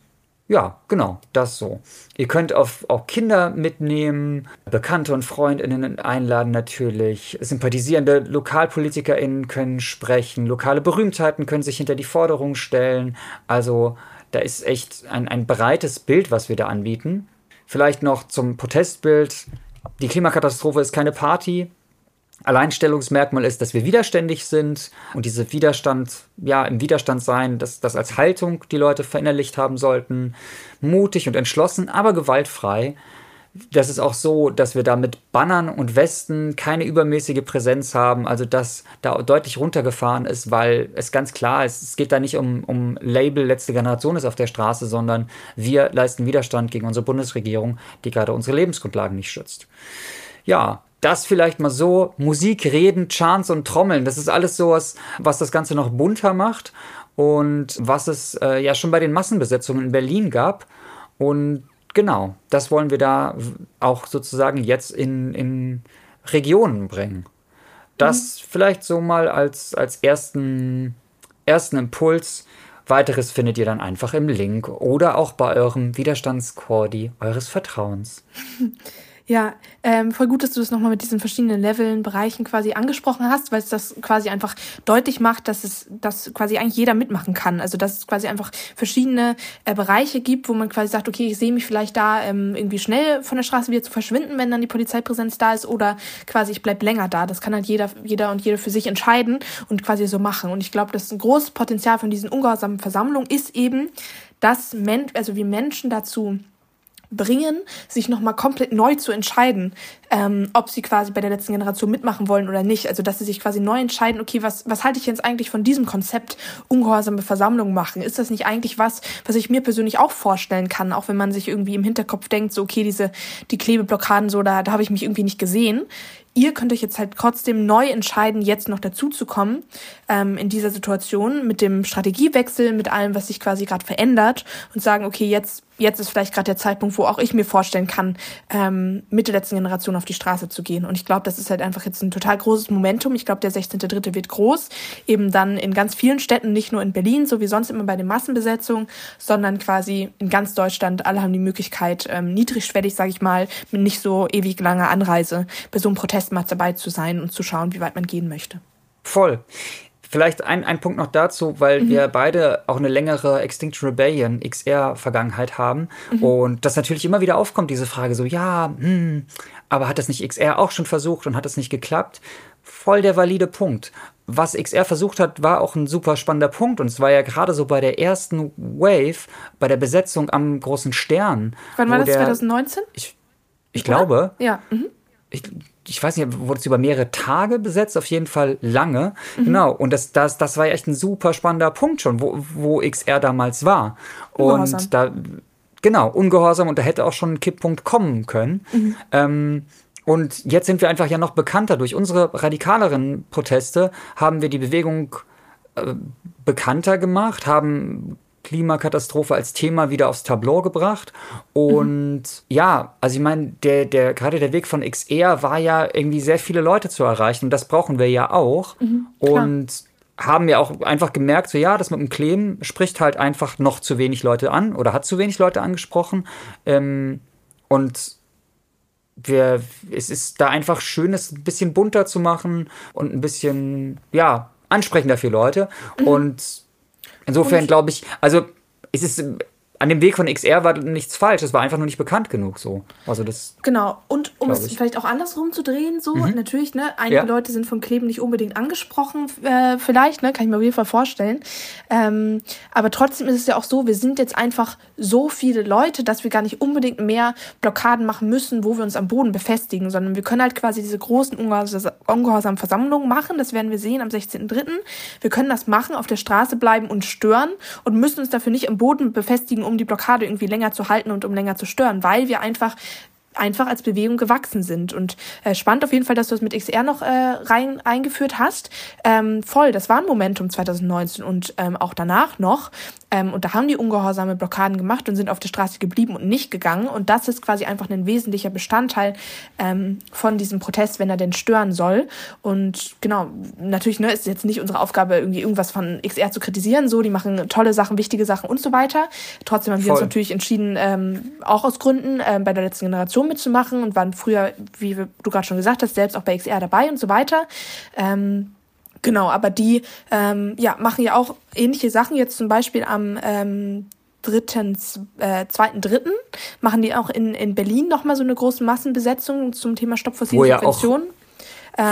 ja, genau, das so. Ihr könnt auf, auch Kinder mitnehmen, Bekannte und Freundinnen einladen natürlich. Sympathisierende LokalpolitikerInnen können sprechen, lokale Berühmtheiten können sich hinter die Forderung stellen. Also da ist echt ein, ein breites Bild, was wir da anbieten. Vielleicht noch zum Protestbild. Die Klimakatastrophe ist keine Party, Alleinstellungsmerkmal ist, dass wir widerständig sind und diese Widerstand, ja, im Widerstand sein, dass das als Haltung die Leute verinnerlicht haben sollten. Mutig und entschlossen, aber gewaltfrei. Das ist auch so, dass wir da mit Bannern und Westen keine übermäßige Präsenz haben, also dass da deutlich runtergefahren ist, weil es ganz klar ist, es geht da nicht um, um Label letzte Generation ist auf der Straße, sondern wir leisten Widerstand gegen unsere Bundesregierung, die gerade unsere Lebensgrundlagen nicht schützt. Ja, das vielleicht mal so, Musik, Reden, Chants und Trommeln, das ist alles sowas, was das Ganze noch bunter macht und was es äh, ja schon bei den Massenbesetzungen in Berlin gab. Und genau, das wollen wir da auch sozusagen jetzt in, in Regionen bringen. Das mhm. vielleicht so mal als, als ersten, ersten Impuls. Weiteres findet ihr dann einfach im Link oder auch bei eurem Widerstandskordi eures Vertrauens. Ja, ähm, voll gut, dass du das nochmal mit diesen verschiedenen Leveln, Bereichen quasi angesprochen hast, weil es das quasi einfach deutlich macht, dass es, dass quasi eigentlich jeder mitmachen kann. Also dass es quasi einfach verschiedene äh, Bereiche gibt, wo man quasi sagt, okay, ich sehe mich vielleicht da ähm, irgendwie schnell von der Straße wieder zu verschwinden, wenn dann die Polizeipräsenz da ist, oder quasi ich bleib länger da. Das kann halt jeder, jeder und jede für sich entscheiden und quasi so machen. Und ich glaube, das ist ein großes Potenzial von diesen ungehorsamen Versammlungen ist eben, dass Men also wir Menschen dazu bringen, sich nochmal komplett neu zu entscheiden, ähm, ob sie quasi bei der letzten Generation mitmachen wollen oder nicht. Also dass sie sich quasi neu entscheiden, okay, was, was halte ich jetzt eigentlich von diesem Konzept ungehorsame Versammlung machen? Ist das nicht eigentlich was, was ich mir persönlich auch vorstellen kann, auch wenn man sich irgendwie im Hinterkopf denkt, so okay, diese die Klebeblockaden, so da, da habe ich mich irgendwie nicht gesehen ihr könnt euch jetzt halt trotzdem neu entscheiden, jetzt noch dazu zu kommen ähm, in dieser Situation mit dem Strategiewechsel, mit allem, was sich quasi gerade verändert und sagen, okay, jetzt jetzt ist vielleicht gerade der Zeitpunkt, wo auch ich mir vorstellen kann, ähm, mit der letzten Generation auf die Straße zu gehen. Und ich glaube, das ist halt einfach jetzt ein total großes Momentum. Ich glaube, der 16.3. wird groß, eben dann in ganz vielen Städten, nicht nur in Berlin, so wie sonst immer bei den Massenbesetzungen, sondern quasi in ganz Deutschland. Alle haben die Möglichkeit, ähm, niedrigschwellig, sage ich mal, mit nicht so ewig langer Anreise bei so einem Protest Testmatch dabei zu sein und zu schauen, wie weit man gehen möchte. Voll. Vielleicht ein, ein Punkt noch dazu, weil mhm. wir beide auch eine längere Extinction Rebellion XR-Vergangenheit haben mhm. und das natürlich immer wieder aufkommt, diese Frage so, ja, hm, aber hat das nicht XR auch schon versucht und hat das nicht geklappt? Voll der valide Punkt. Was XR versucht hat, war auch ein super spannender Punkt und es war ja gerade so bei der ersten Wave, bei der Besetzung am großen Stern. Wann war das, der, 2019? Ich, ich glaube. Ja. Mhm. Ich, ich weiß nicht, wurde es über mehrere Tage besetzt, auf jeden Fall lange. Mhm. Genau. Und das, das, das war echt ein super spannender Punkt schon, wo, wo XR damals war. Ungehorsam. Und da, genau, ungehorsam und da hätte auch schon ein Kipppunkt kommen können. Mhm. Ähm, und jetzt sind wir einfach ja noch bekannter. Durch unsere radikaleren Proteste haben wir die Bewegung äh, bekannter gemacht, haben Klimakatastrophe als Thema wieder aufs Tableau gebracht. Und mhm. ja, also ich meine, der, der, gerade der Weg von XR war ja irgendwie sehr viele Leute zu erreichen. Und das brauchen wir ja auch. Mhm, und haben ja auch einfach gemerkt, so ja, das mit dem Kleben spricht halt einfach noch zu wenig Leute an oder hat zu wenig Leute angesprochen. Ähm, und wir, es ist da einfach schön, es ein bisschen bunter zu machen und ein bisschen, ja, ansprechender für Leute. Mhm. Und insofern glaube ich, also es ist an dem Weg von XR war nichts falsch, es war einfach nur nicht bekannt genug so. Also das Genau, und um es vielleicht auch andersrum zu drehen, so, mhm. natürlich, ne, einige ja. Leute sind von Kleben nicht unbedingt angesprochen, äh, vielleicht, ne, kann ich mir auf jeden Fall vorstellen. Ähm, aber trotzdem ist es ja auch so, wir sind jetzt einfach so viele Leute, dass wir gar nicht unbedingt mehr Blockaden machen müssen, wo wir uns am Boden befestigen, sondern wir können halt quasi diese großen ungehorsamen Versammlungen machen, das werden wir sehen am 16.3. Wir können das machen, auf der Straße bleiben und stören und müssen uns dafür nicht am Boden befestigen, um die Blockade irgendwie länger zu halten und um länger zu stören, weil wir einfach einfach als Bewegung gewachsen sind. Und äh, spannend auf jeden Fall, dass du das mit XR noch äh, rein eingeführt hast. Ähm, voll, das war ein Momentum 2019 und ähm, auch danach noch. Ähm, und da haben die ungehorsame Blockaden gemacht und sind auf der Straße geblieben und nicht gegangen. Und das ist quasi einfach ein wesentlicher Bestandteil ähm, von diesem Protest, wenn er denn stören soll. Und genau, natürlich ne, ist jetzt nicht unsere Aufgabe, irgendwie irgendwas von XR zu kritisieren. So, die machen tolle Sachen, wichtige Sachen und so weiter. Trotzdem haben Voll. wir uns natürlich entschieden, ähm, auch aus Gründen ähm, bei der letzten Generation Organisation mitzumachen und waren früher, wie du gerade schon gesagt hast, selbst auch bei XR dabei und so weiter. Ähm, genau, aber die ähm, ja, machen ja auch ähnliche Sachen. Jetzt zum Beispiel am ähm, dritten, äh, zweiten, dritten machen die auch in, in Berlin nochmal so eine große Massenbesetzung zum Thema Stopp fossile Subventionen.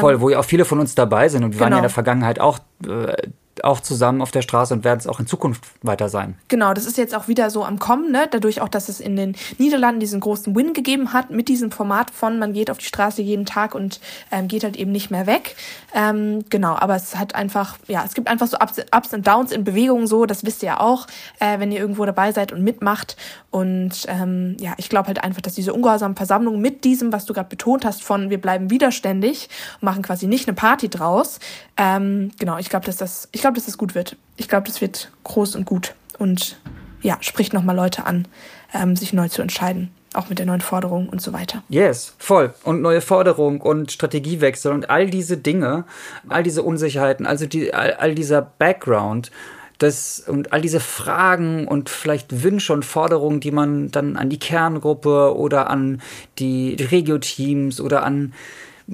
Voll, wo ja auch viele von uns dabei sind und wir genau. waren ja in genau. der Vergangenheit auch äh, auch zusammen auf der Straße und werden es auch in Zukunft weiter sein. Genau, das ist jetzt auch wieder so am Kommen, ne? dadurch auch, dass es in den Niederlanden diesen großen Win gegeben hat mit diesem Format von, man geht auf die Straße jeden Tag und ähm, geht halt eben nicht mehr weg. Ähm, genau, aber es hat einfach, ja, es gibt einfach so Ups, und Downs in Bewegung so, das wisst ihr ja auch, äh, wenn ihr irgendwo dabei seid und mitmacht. Und ähm, ja, ich glaube halt einfach, dass diese ungehorsame Versammlung mit diesem, was du gerade betont hast, von wir bleiben widerständig machen quasi nicht eine Party draus. Ähm, genau, ich glaube, dass das, ich glaube, dass das gut wird. Ich glaube, das wird groß und gut und ja, spricht nochmal Leute an, ähm, sich neu zu entscheiden auch mit der neuen Forderung und so weiter. Yes, voll. Und neue Forderung und Strategiewechsel und all diese Dinge, all diese Unsicherheiten, also die, all, all dieser Background, das und all diese Fragen und vielleicht Wünsche und Forderungen, die man dann an die Kerngruppe oder an die Regio-Teams oder an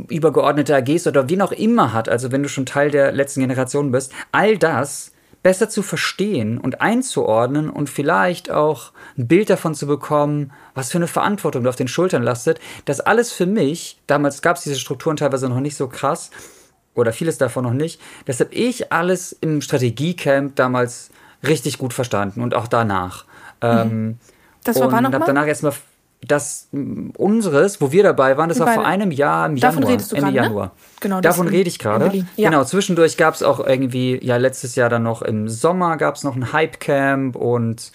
übergeordnete AGs oder wen auch immer hat, also wenn du schon Teil der letzten Generation bist, all das besser zu verstehen und einzuordnen und vielleicht auch ein Bild davon zu bekommen, was für eine Verantwortung du auf den Schultern lastet, das alles für mich, damals gab es diese Strukturen teilweise noch nicht so krass oder vieles davon noch nicht, deshalb ich alles im Strategiecamp damals richtig gut verstanden und auch danach. Mhm. Ähm, das war und habe danach erstmal das unseres, wo wir dabei waren, das war vor einem Jahr im Davon Januar, redest du Ende grad, ne? Januar. Ne? Genau, Davon rede ich gerade. Ja. Genau, zwischendurch gab es auch irgendwie, ja, letztes Jahr dann noch im Sommer gab es noch ein Hype-Camp und,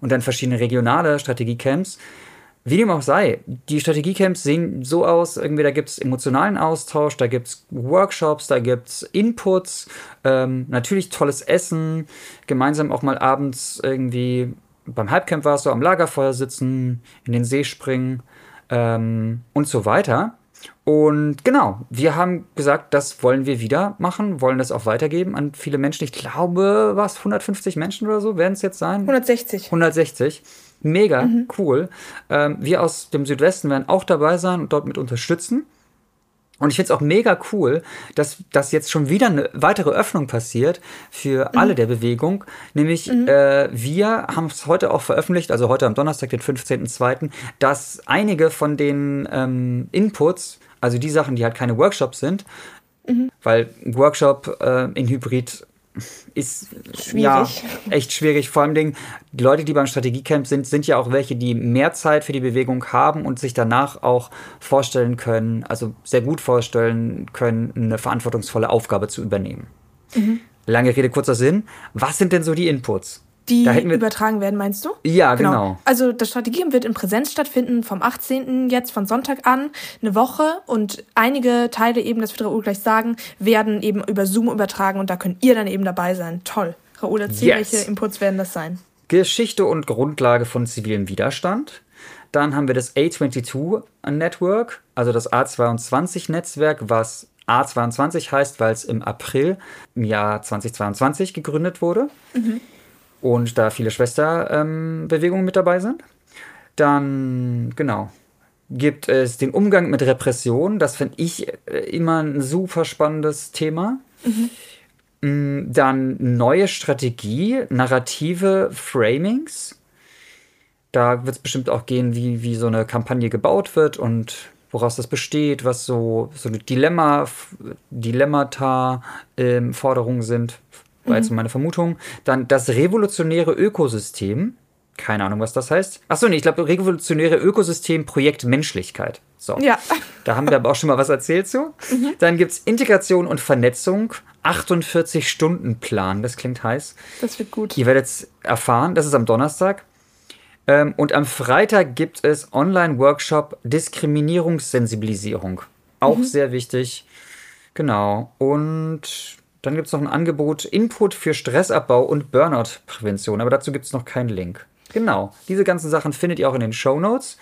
und dann verschiedene regionale Strategiecamps. Wie dem auch sei, die Strategiecamps sehen so aus, irgendwie da gibt es emotionalen Austausch, da gibt es Workshops, da gibt es Inputs, ähm, natürlich tolles Essen, gemeinsam auch mal abends irgendwie beim Halbcamp warst du am Lagerfeuer sitzen, in den See springen ähm, und so weiter. Und genau, wir haben gesagt, das wollen wir wieder machen, wollen das auch weitergeben an viele Menschen. Ich glaube, was 150 Menschen oder so werden es jetzt sein? 160. 160. Mega mhm. cool. Ähm, wir aus dem Südwesten werden auch dabei sein und dort mit unterstützen. Und ich finde es auch mega cool, dass, dass jetzt schon wieder eine weitere Öffnung passiert für mhm. alle der Bewegung. Nämlich, mhm. äh, wir haben es heute auch veröffentlicht, also heute am Donnerstag, den 15.02., dass einige von den ähm, Inputs, also die Sachen, die halt keine Workshops sind, mhm. weil Workshop äh, in Hybrid ist schwierig. ja echt schwierig. Vor allem Dingen, die Leute, die beim Strategiecamp sind, sind ja auch welche, die mehr Zeit für die Bewegung haben und sich danach auch vorstellen können, also sehr gut vorstellen können, eine verantwortungsvolle Aufgabe zu übernehmen. Mhm. Lange Rede, kurzer Sinn. Was sind denn so die Inputs? Die übertragen werden, meinst du? Ja, genau. genau. Also das Strategien wird in Präsenz stattfinden vom 18. jetzt von Sonntag an, eine Woche und einige Teile eben, das wird Raoul gleich sagen, werden eben über Zoom übertragen und da könnt ihr dann eben dabei sein. Toll. Raoul, erzähl, yes. welche Inputs werden das sein? Geschichte und Grundlage von zivilem Widerstand. Dann haben wir das A22 Network, also das A22-Netzwerk, was A22 heißt, weil es im April im Jahr 2022 gegründet wurde mhm. Und da viele Schwesterbewegungen ähm, mit dabei sind. Dann, genau, gibt es den Umgang mit Repression. Das finde ich äh, immer ein super spannendes Thema. Mhm. Mm, dann neue Strategie, narrative Framings. Da wird es bestimmt auch gehen, wie, wie so eine Kampagne gebaut wird und woraus das besteht, was so, so Dilemma, Dilemmata, ähm, Forderungen sind. War jetzt mhm. meine Vermutung. Dann das revolutionäre Ökosystem. Keine Ahnung, was das heißt. Achso, nee, ich glaube, revolutionäre Ökosystem, Projekt Menschlichkeit. So. Ja. Da haben wir aber auch schon mal was erzählt zu. Mhm. Dann gibt es Integration und Vernetzung, 48-Stunden-Plan. Das klingt heiß. Das wird gut. Ihr werdet es erfahren. Das ist am Donnerstag. Ähm, und am Freitag gibt es Online-Workshop Diskriminierungssensibilisierung. Auch mhm. sehr wichtig. Genau. Und dann gibt es noch ein Angebot Input für Stressabbau und Burnout-Prävention. Aber dazu gibt es noch keinen Link. Genau. Diese ganzen Sachen findet ihr auch in den Show Notes.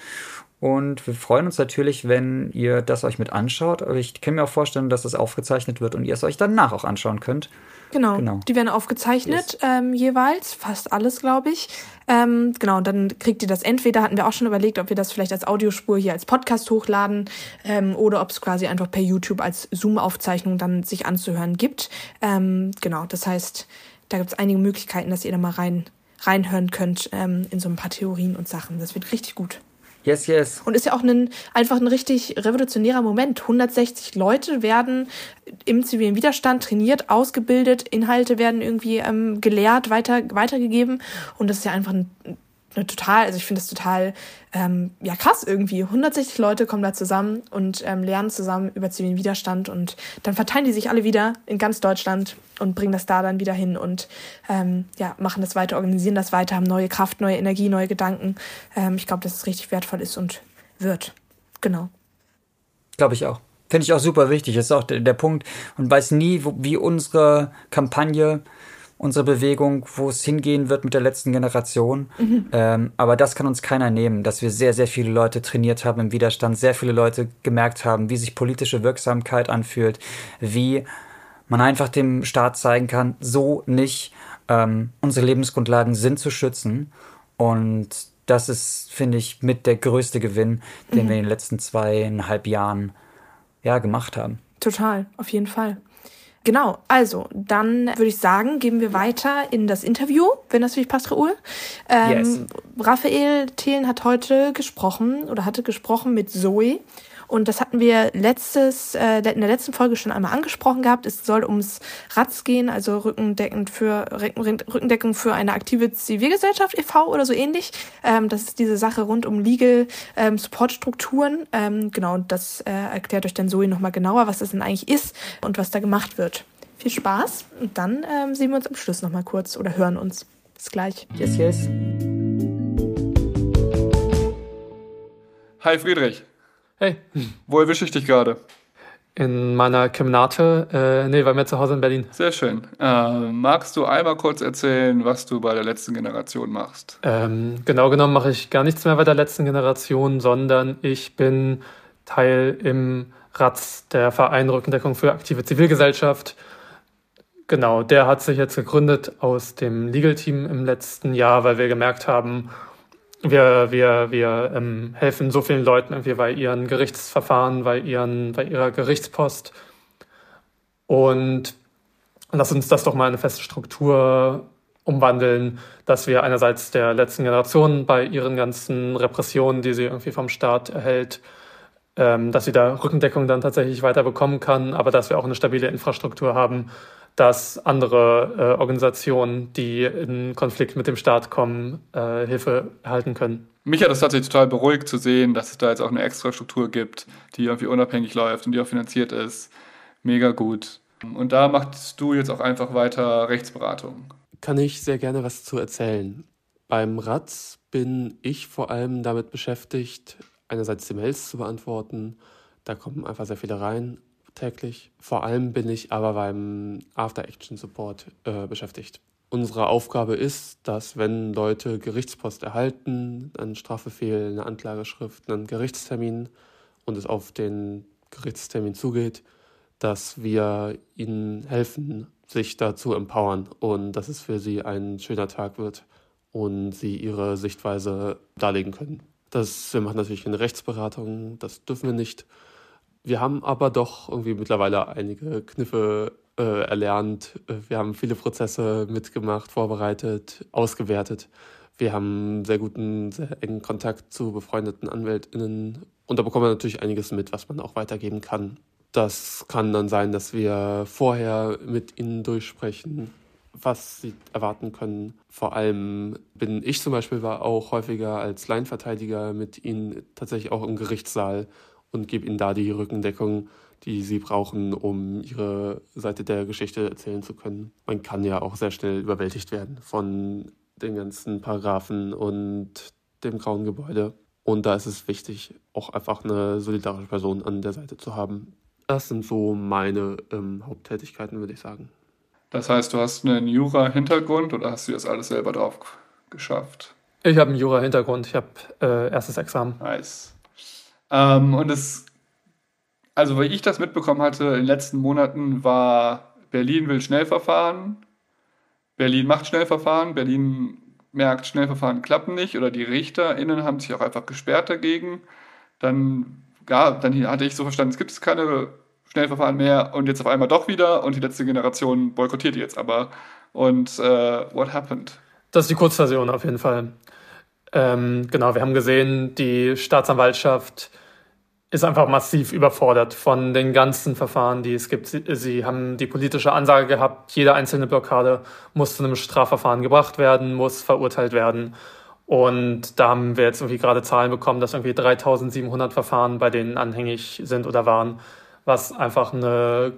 Und wir freuen uns natürlich, wenn ihr das euch mit anschaut. Aber ich kann mir auch vorstellen, dass das aufgezeichnet wird und ihr es euch danach auch anschauen könnt. Genau, genau. die werden aufgezeichnet yes. ähm, jeweils, fast alles, glaube ich. Ähm, genau, dann kriegt ihr das entweder, hatten wir auch schon überlegt, ob wir das vielleicht als Audiospur hier als Podcast hochladen ähm, oder ob es quasi einfach per YouTube als Zoom-Aufzeichnung dann sich anzuhören gibt. Ähm, genau, das heißt, da gibt es einige Möglichkeiten, dass ihr da mal rein, reinhören könnt ähm, in so ein paar Theorien und Sachen. Das wird richtig gut. Yes, yes. Und ist ja auch ein, einfach ein richtig revolutionärer Moment. 160 Leute werden im zivilen Widerstand trainiert, ausgebildet, Inhalte werden irgendwie ähm, gelehrt, weiter, weitergegeben. Und das ist ja einfach ein eine total, also ich finde das total ähm, ja krass irgendwie. 160 Leute kommen da zusammen und ähm, lernen zusammen über zivilen Widerstand und dann verteilen die sich alle wieder in ganz Deutschland und bringen das da dann wieder hin und ähm, ja machen das weiter, organisieren das weiter, haben neue Kraft, neue Energie, neue Gedanken. Ähm, ich glaube, dass es richtig wertvoll ist und wird. Genau. Glaube ich auch. Finde ich auch super wichtig. Das ist auch der, der Punkt und weiß nie, wo, wie unsere Kampagne unsere Bewegung, wo es hingehen wird mit der letzten Generation. Mhm. Ähm, aber das kann uns keiner nehmen, dass wir sehr, sehr viele Leute trainiert haben im Widerstand, sehr viele Leute gemerkt haben, wie sich politische Wirksamkeit anfühlt, wie man einfach dem Staat zeigen kann, so nicht. Ähm, unsere Lebensgrundlagen sind zu schützen. Und das ist, finde ich, mit der größte Gewinn, den mhm. wir in den letzten zweieinhalb Jahren ja, gemacht haben. Total, auf jeden Fall. Genau, also dann würde ich sagen, gehen wir weiter in das Interview, wenn das für dich passt, Raoul. Ähm, yes. Raphael Thelen hat heute gesprochen oder hatte gesprochen mit Zoe. Und das hatten wir letztes, äh, in der letzten Folge schon einmal angesprochen gehabt. Es soll ums RATS gehen, also Rückendeckend für, Rückendeckung für eine aktive Zivilgesellschaft e.V. oder so ähnlich. Ähm, das ist diese Sache rund um Legal ähm, Support Strukturen. Ähm, genau, das äh, erklärt euch dann Zoe nochmal genauer, was das denn eigentlich ist und was da gemacht wird. Viel Spaß und dann ähm, sehen wir uns am Schluss nochmal kurz oder hören uns. Bis gleich. Yes, yes. Hi Friedrich. Hey. Wo erwische ich dich gerade? In meiner Kemenate, äh, nee, bei mir zu Hause in Berlin. Sehr schön. Äh, magst du einmal kurz erzählen, was du bei der letzten Generation machst? Ähm, genau genommen mache ich gar nichts mehr bei der letzten Generation, sondern ich bin Teil im RATS, der Verein Rückendeckung für aktive Zivilgesellschaft. Genau, der hat sich jetzt gegründet aus dem Legal Team im letzten Jahr, weil wir gemerkt haben, wir, wir, wir ähm, helfen so vielen Leuten irgendwie bei ihren Gerichtsverfahren, bei, ihren, bei ihrer Gerichtspost. Und lass uns das doch mal in eine feste Struktur umwandeln, dass wir einerseits der letzten Generation bei ihren ganzen Repressionen, die sie irgendwie vom Staat erhält, ähm, dass sie da Rückendeckung dann tatsächlich weiter bekommen kann, aber dass wir auch eine stabile Infrastruktur haben, dass andere äh, Organisationen, die in Konflikt mit dem Staat kommen, äh, Hilfe erhalten können. Mich hat es tatsächlich total beruhigt zu sehen, dass es da jetzt auch eine extra Struktur gibt, die irgendwie unabhängig läuft und die auch finanziert ist. Mega gut. Und da machst du jetzt auch einfach weiter Rechtsberatung. Kann ich sehr gerne was zu erzählen. Beim RATS bin ich vor allem damit beschäftigt, einerseits die Mails zu beantworten. Da kommen einfach sehr viele rein täglich. Vor allem bin ich aber beim After-Action-Support äh, beschäftigt. Unsere Aufgabe ist, dass wenn Leute Gerichtspost erhalten, einen Strafbefehl, eine Anklageschrift, einen Gerichtstermin und es auf den Gerichtstermin zugeht, dass wir ihnen helfen, sich da zu empowern und dass es für sie ein schöner Tag wird und sie ihre Sichtweise darlegen können. Das, wir machen natürlich eine Rechtsberatung, das dürfen wir nicht. Wir haben aber doch irgendwie mittlerweile einige Kniffe äh, erlernt. Wir haben viele Prozesse mitgemacht, vorbereitet, ausgewertet. Wir haben sehr guten, sehr engen Kontakt zu befreundeten AnwältInnen und da bekommen wir natürlich einiges mit, was man auch weitergeben kann. Das kann dann sein, dass wir vorher mit ihnen durchsprechen, was sie erwarten können. Vor allem bin ich zum Beispiel war auch häufiger als Laienverteidiger mit ihnen tatsächlich auch im Gerichtssaal und gebe ihnen da die Rückendeckung, die sie brauchen, um ihre Seite der Geschichte erzählen zu können. Man kann ja auch sehr schnell überwältigt werden von den ganzen Paragraphen und dem grauen Gebäude. Und da ist es wichtig, auch einfach eine solidarische Person an der Seite zu haben. Das sind so meine ähm, Haupttätigkeiten, würde ich sagen. Das heißt, du hast einen Jura-Hintergrund oder hast du das alles selber drauf geschafft? Ich habe einen Jura-Hintergrund. Ich habe äh, erstes Examen. Nice. Ähm, und es, also wie ich das mitbekommen hatte in den letzten Monaten, war Berlin will Schnellverfahren, Berlin macht Schnellverfahren, Berlin merkt, Schnellverfahren klappen nicht oder die RichterInnen haben sich auch einfach gesperrt dagegen. Dann, ja, dann hatte ich so verstanden, es gibt keine Schnellverfahren mehr und jetzt auf einmal doch wieder und die letzte Generation boykottiert jetzt aber. Und äh, what happened? Das ist die Kurzversion auf jeden Fall. Ähm, genau, wir haben gesehen, die Staatsanwaltschaft ist einfach massiv überfordert von den ganzen Verfahren, die es gibt. Sie, sie, haben die politische Ansage gehabt, jede einzelne Blockade muss zu einem Strafverfahren gebracht werden, muss verurteilt werden. Und da haben wir jetzt irgendwie gerade Zahlen bekommen, dass irgendwie 3700 Verfahren bei denen anhängig sind oder waren, was einfach eine,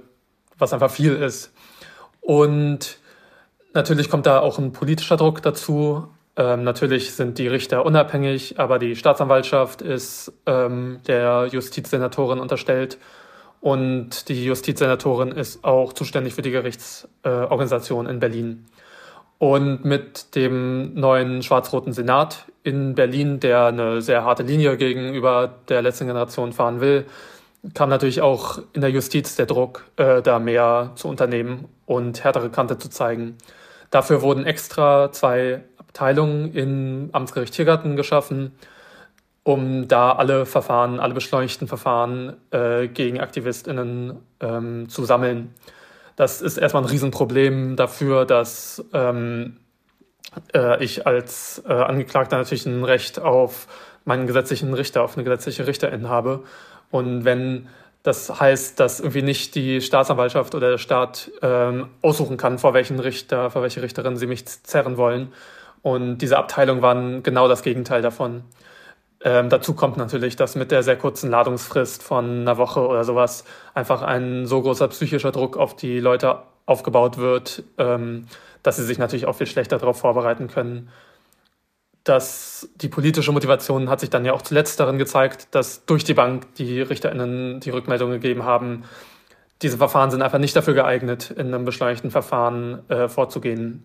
was einfach viel ist. Und natürlich kommt da auch ein politischer Druck dazu. Ähm, natürlich sind die Richter unabhängig, aber die Staatsanwaltschaft ist ähm, der Justizsenatorin unterstellt und die Justizsenatorin ist auch zuständig für die Gerichtsorganisation äh, in Berlin. Und mit dem neuen schwarz-roten Senat in Berlin, der eine sehr harte Linie gegenüber der letzten Generation fahren will, kam natürlich auch in der Justiz der Druck, äh, da mehr zu unternehmen und härtere Kante zu zeigen. Dafür wurden extra zwei Abteilung im Amtsgericht Tiergarten geschaffen, um da alle Verfahren, alle beschleunigten Verfahren äh, gegen AktivistInnen ähm, zu sammeln. Das ist erstmal ein Riesenproblem dafür, dass ähm, äh, ich als äh, Angeklagter natürlich ein Recht auf meinen gesetzlichen Richter, auf eine gesetzliche Richterin habe. Und wenn das heißt, dass irgendwie nicht die Staatsanwaltschaft oder der Staat ähm, aussuchen kann, vor welchen Richter, vor welche Richterin sie mich zerren wollen, und diese Abteilung waren genau das Gegenteil davon. Ähm, dazu kommt natürlich, dass mit der sehr kurzen Ladungsfrist von einer Woche oder sowas einfach ein so großer psychischer Druck auf die Leute aufgebaut wird, ähm, dass sie sich natürlich auch viel schlechter darauf vorbereiten können. Dass die politische Motivation hat sich dann ja auch zuletzt darin gezeigt, dass durch die Bank die RichterInnen die Rückmeldung gegeben haben, diese Verfahren sind einfach nicht dafür geeignet, in einem beschleunigten Verfahren äh, vorzugehen.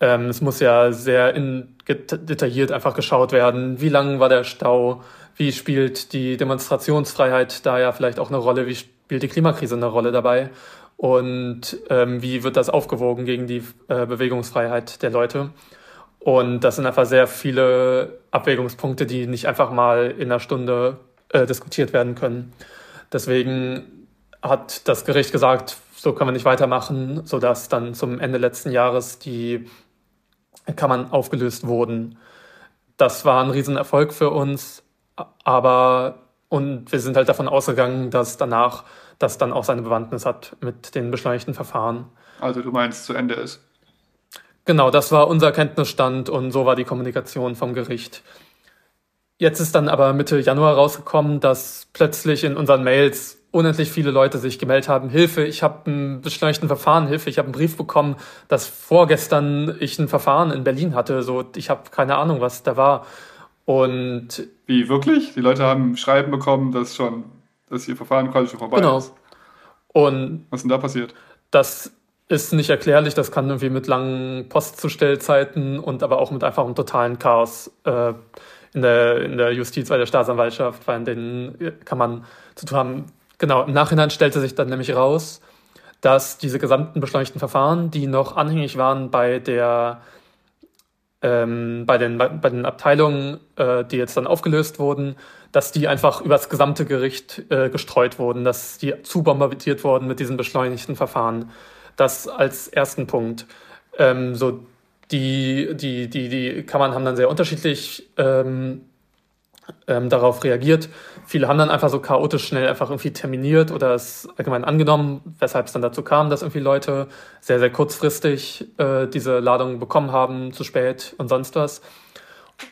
Ähm, es muss ja sehr in, detailliert einfach geschaut werden, wie lang war der Stau, wie spielt die Demonstrationsfreiheit da ja vielleicht auch eine Rolle, wie spielt die Klimakrise eine Rolle dabei und ähm, wie wird das aufgewogen gegen die äh, Bewegungsfreiheit der Leute. Und das sind einfach sehr viele Abwägungspunkte, die nicht einfach mal in einer Stunde äh, diskutiert werden können. Deswegen hat das Gericht gesagt, so können wir nicht weitermachen, sodass dann zum Ende letzten Jahres die Kammern aufgelöst wurden. Das war ein Riesenerfolg für uns, aber und wir sind halt davon ausgegangen, dass danach das dann auch seine Bewandtnis hat mit den beschleunigten Verfahren. Also du meinst, zu Ende ist? Genau, das war unser Kenntnisstand und so war die Kommunikation vom Gericht. Jetzt ist dann aber Mitte Januar rausgekommen, dass plötzlich in unseren Mails unendlich viele Leute sich gemeldet haben, Hilfe, ich habe ein beschleunigten Verfahren, Hilfe, ich habe einen Brief bekommen, dass vorgestern ich ein Verfahren in Berlin hatte, so ich habe keine Ahnung, was da war. Und wie wirklich? Die Leute haben Schreiben bekommen, dass schon, dass ihr Verfahren quasi schon vorbei genau. ist. Und was ist denn da passiert? Das ist nicht erklärlich, das kann irgendwie mit langen Postzustellzeiten und aber auch mit einfach einem totalen Chaos äh, in, der, in der Justiz, bei der Staatsanwaltschaft, weil in denen kann man zu tun haben, Genau, im Nachhinein stellte sich dann nämlich raus, dass diese gesamten beschleunigten Verfahren, die noch anhängig waren bei der ähm, bei, den, bei den Abteilungen, äh, die jetzt dann aufgelöst wurden, dass die einfach über das gesamte Gericht äh, gestreut wurden, dass die zu bombardiert wurden mit diesen beschleunigten Verfahren. Das als ersten Punkt. Ähm, so die, die, die, die Kammern haben dann sehr unterschiedlich ähm, ähm, darauf reagiert. Viele haben dann einfach so chaotisch schnell einfach irgendwie terminiert oder es allgemein angenommen, weshalb es dann dazu kam, dass irgendwie Leute sehr, sehr kurzfristig äh, diese Ladung bekommen haben, zu spät und sonst was.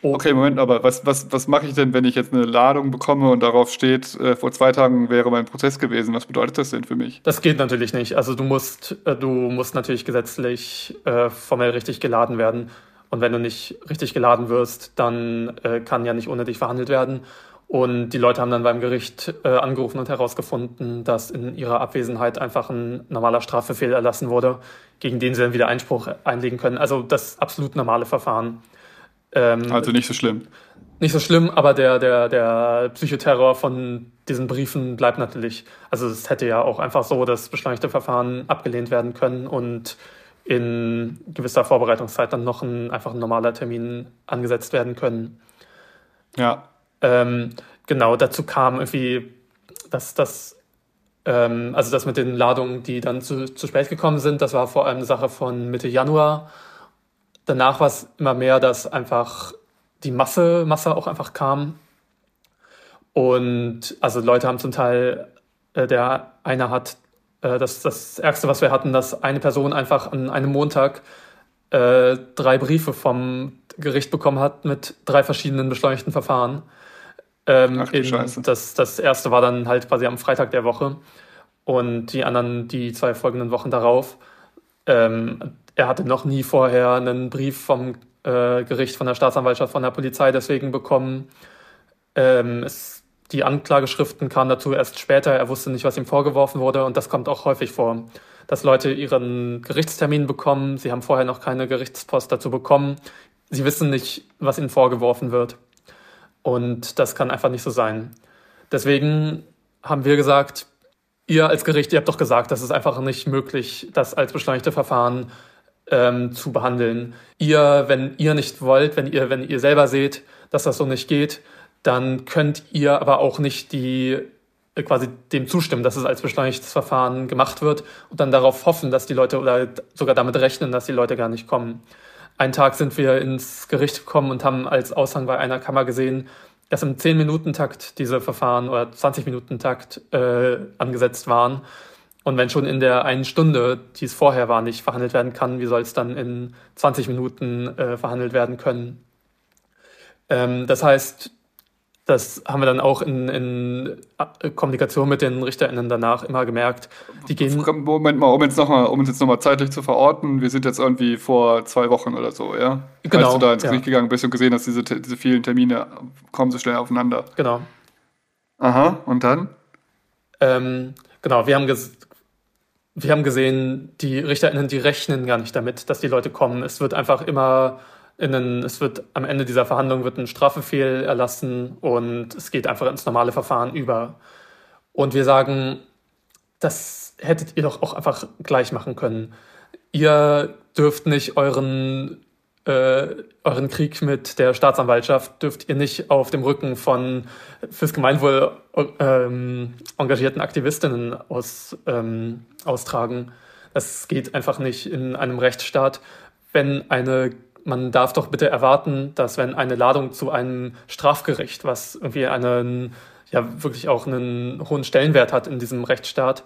Oh. Okay, Moment, aber was, was, was mache ich denn, wenn ich jetzt eine Ladung bekomme und darauf steht, äh, vor zwei Tagen wäre mein Prozess gewesen? Was bedeutet das denn für mich? Das geht natürlich nicht. Also du musst, äh, du musst natürlich gesetzlich äh, formell richtig geladen werden. Und wenn du nicht richtig geladen wirst, dann äh, kann ja nicht ohne dich verhandelt werden. Und die Leute haben dann beim Gericht äh, angerufen und herausgefunden, dass in ihrer Abwesenheit einfach ein normaler Strafbefehl erlassen wurde, gegen den sie dann wieder Einspruch einlegen können. Also das absolut normale Verfahren. Ähm, also nicht so schlimm. Nicht so schlimm, aber der, der, der Psychoterror von diesen Briefen bleibt natürlich. Also es hätte ja auch einfach so das beschleunigte Verfahren abgelehnt werden können und in gewisser Vorbereitungszeit dann noch ein, einfach ein normaler Termin angesetzt werden können. Ja. Ähm, genau, dazu kam irgendwie, dass das, ähm, also das mit den Ladungen, die dann zu, zu spät gekommen sind, das war vor allem eine Sache von Mitte Januar. Danach war es immer mehr, dass einfach die Masse, Masse auch einfach kam. Und also Leute haben zum Teil, äh, der eine hat äh, das, das Ärgste, was wir hatten, dass eine Person einfach an einem Montag äh, drei Briefe vom Gericht bekommen hat mit drei verschiedenen beschleunigten Verfahren. Ähm, Ach, in. Das, das erste war dann halt quasi am Freitag der Woche und die anderen die zwei folgenden Wochen darauf. Ähm, er hatte noch nie vorher einen Brief vom äh, Gericht, von der Staatsanwaltschaft, von der Polizei deswegen bekommen. Ähm, es die Anklageschriften kamen dazu erst später. Er wusste nicht, was ihm vorgeworfen wurde. Und das kommt auch häufig vor, dass Leute ihren Gerichtstermin bekommen. Sie haben vorher noch keine Gerichtspost dazu bekommen. Sie wissen nicht, was ihnen vorgeworfen wird. Und das kann einfach nicht so sein. Deswegen haben wir gesagt, ihr als Gericht, ihr habt doch gesagt, das ist einfach nicht möglich, das als beschleunigte Verfahren ähm, zu behandeln. Ihr, wenn ihr nicht wollt, wenn ihr, wenn ihr selber seht, dass das so nicht geht, dann könnt ihr aber auch nicht die äh, quasi dem zustimmen, dass es als beschleunigtes Verfahren gemacht wird und dann darauf hoffen, dass die Leute oder sogar damit rechnen, dass die Leute gar nicht kommen. Einen Tag sind wir ins Gericht gekommen und haben als Aushang bei einer Kammer gesehen, dass im 10-Minuten-Takt diese Verfahren oder 20-Minuten-Takt äh, angesetzt waren. Und wenn schon in der einen Stunde, die es vorher war, nicht verhandelt werden kann, wie soll es dann in 20 Minuten äh, verhandelt werden können? Ähm, das heißt, das haben wir dann auch in, in äh, Kommunikation mit den RichterInnen danach immer gemerkt. Die gehen Moment mal, um jetzt nochmal, um uns jetzt nochmal zeitlich zu verorten, wir sind jetzt irgendwie vor zwei Wochen oder so, ja? Genau. Als du da ins Gericht ja. gegangen bist und gesehen hast, diese, diese vielen Termine kommen so schnell aufeinander. Genau. Aha, und dann? Ähm, genau, wir haben, wir haben gesehen, die RichterInnen, die rechnen gar nicht damit, dass die Leute kommen. Es wird einfach immer einen, es wird am Ende dieser Verhandlung wird ein Strafbefehl erlassen und es geht einfach ins normale Verfahren über. Und wir sagen, das hättet ihr doch auch einfach gleich machen können. Ihr dürft nicht euren, äh, euren Krieg mit der Staatsanwaltschaft, dürft ihr nicht auf dem Rücken von fürs Gemeinwohl ähm, engagierten Aktivistinnen aus, ähm, austragen. Das geht einfach nicht in einem Rechtsstaat. Wenn eine man darf doch bitte erwarten, dass wenn eine Ladung zu einem Strafgericht, was irgendwie einen, ja wirklich auch einen hohen Stellenwert hat in diesem Rechtsstaat,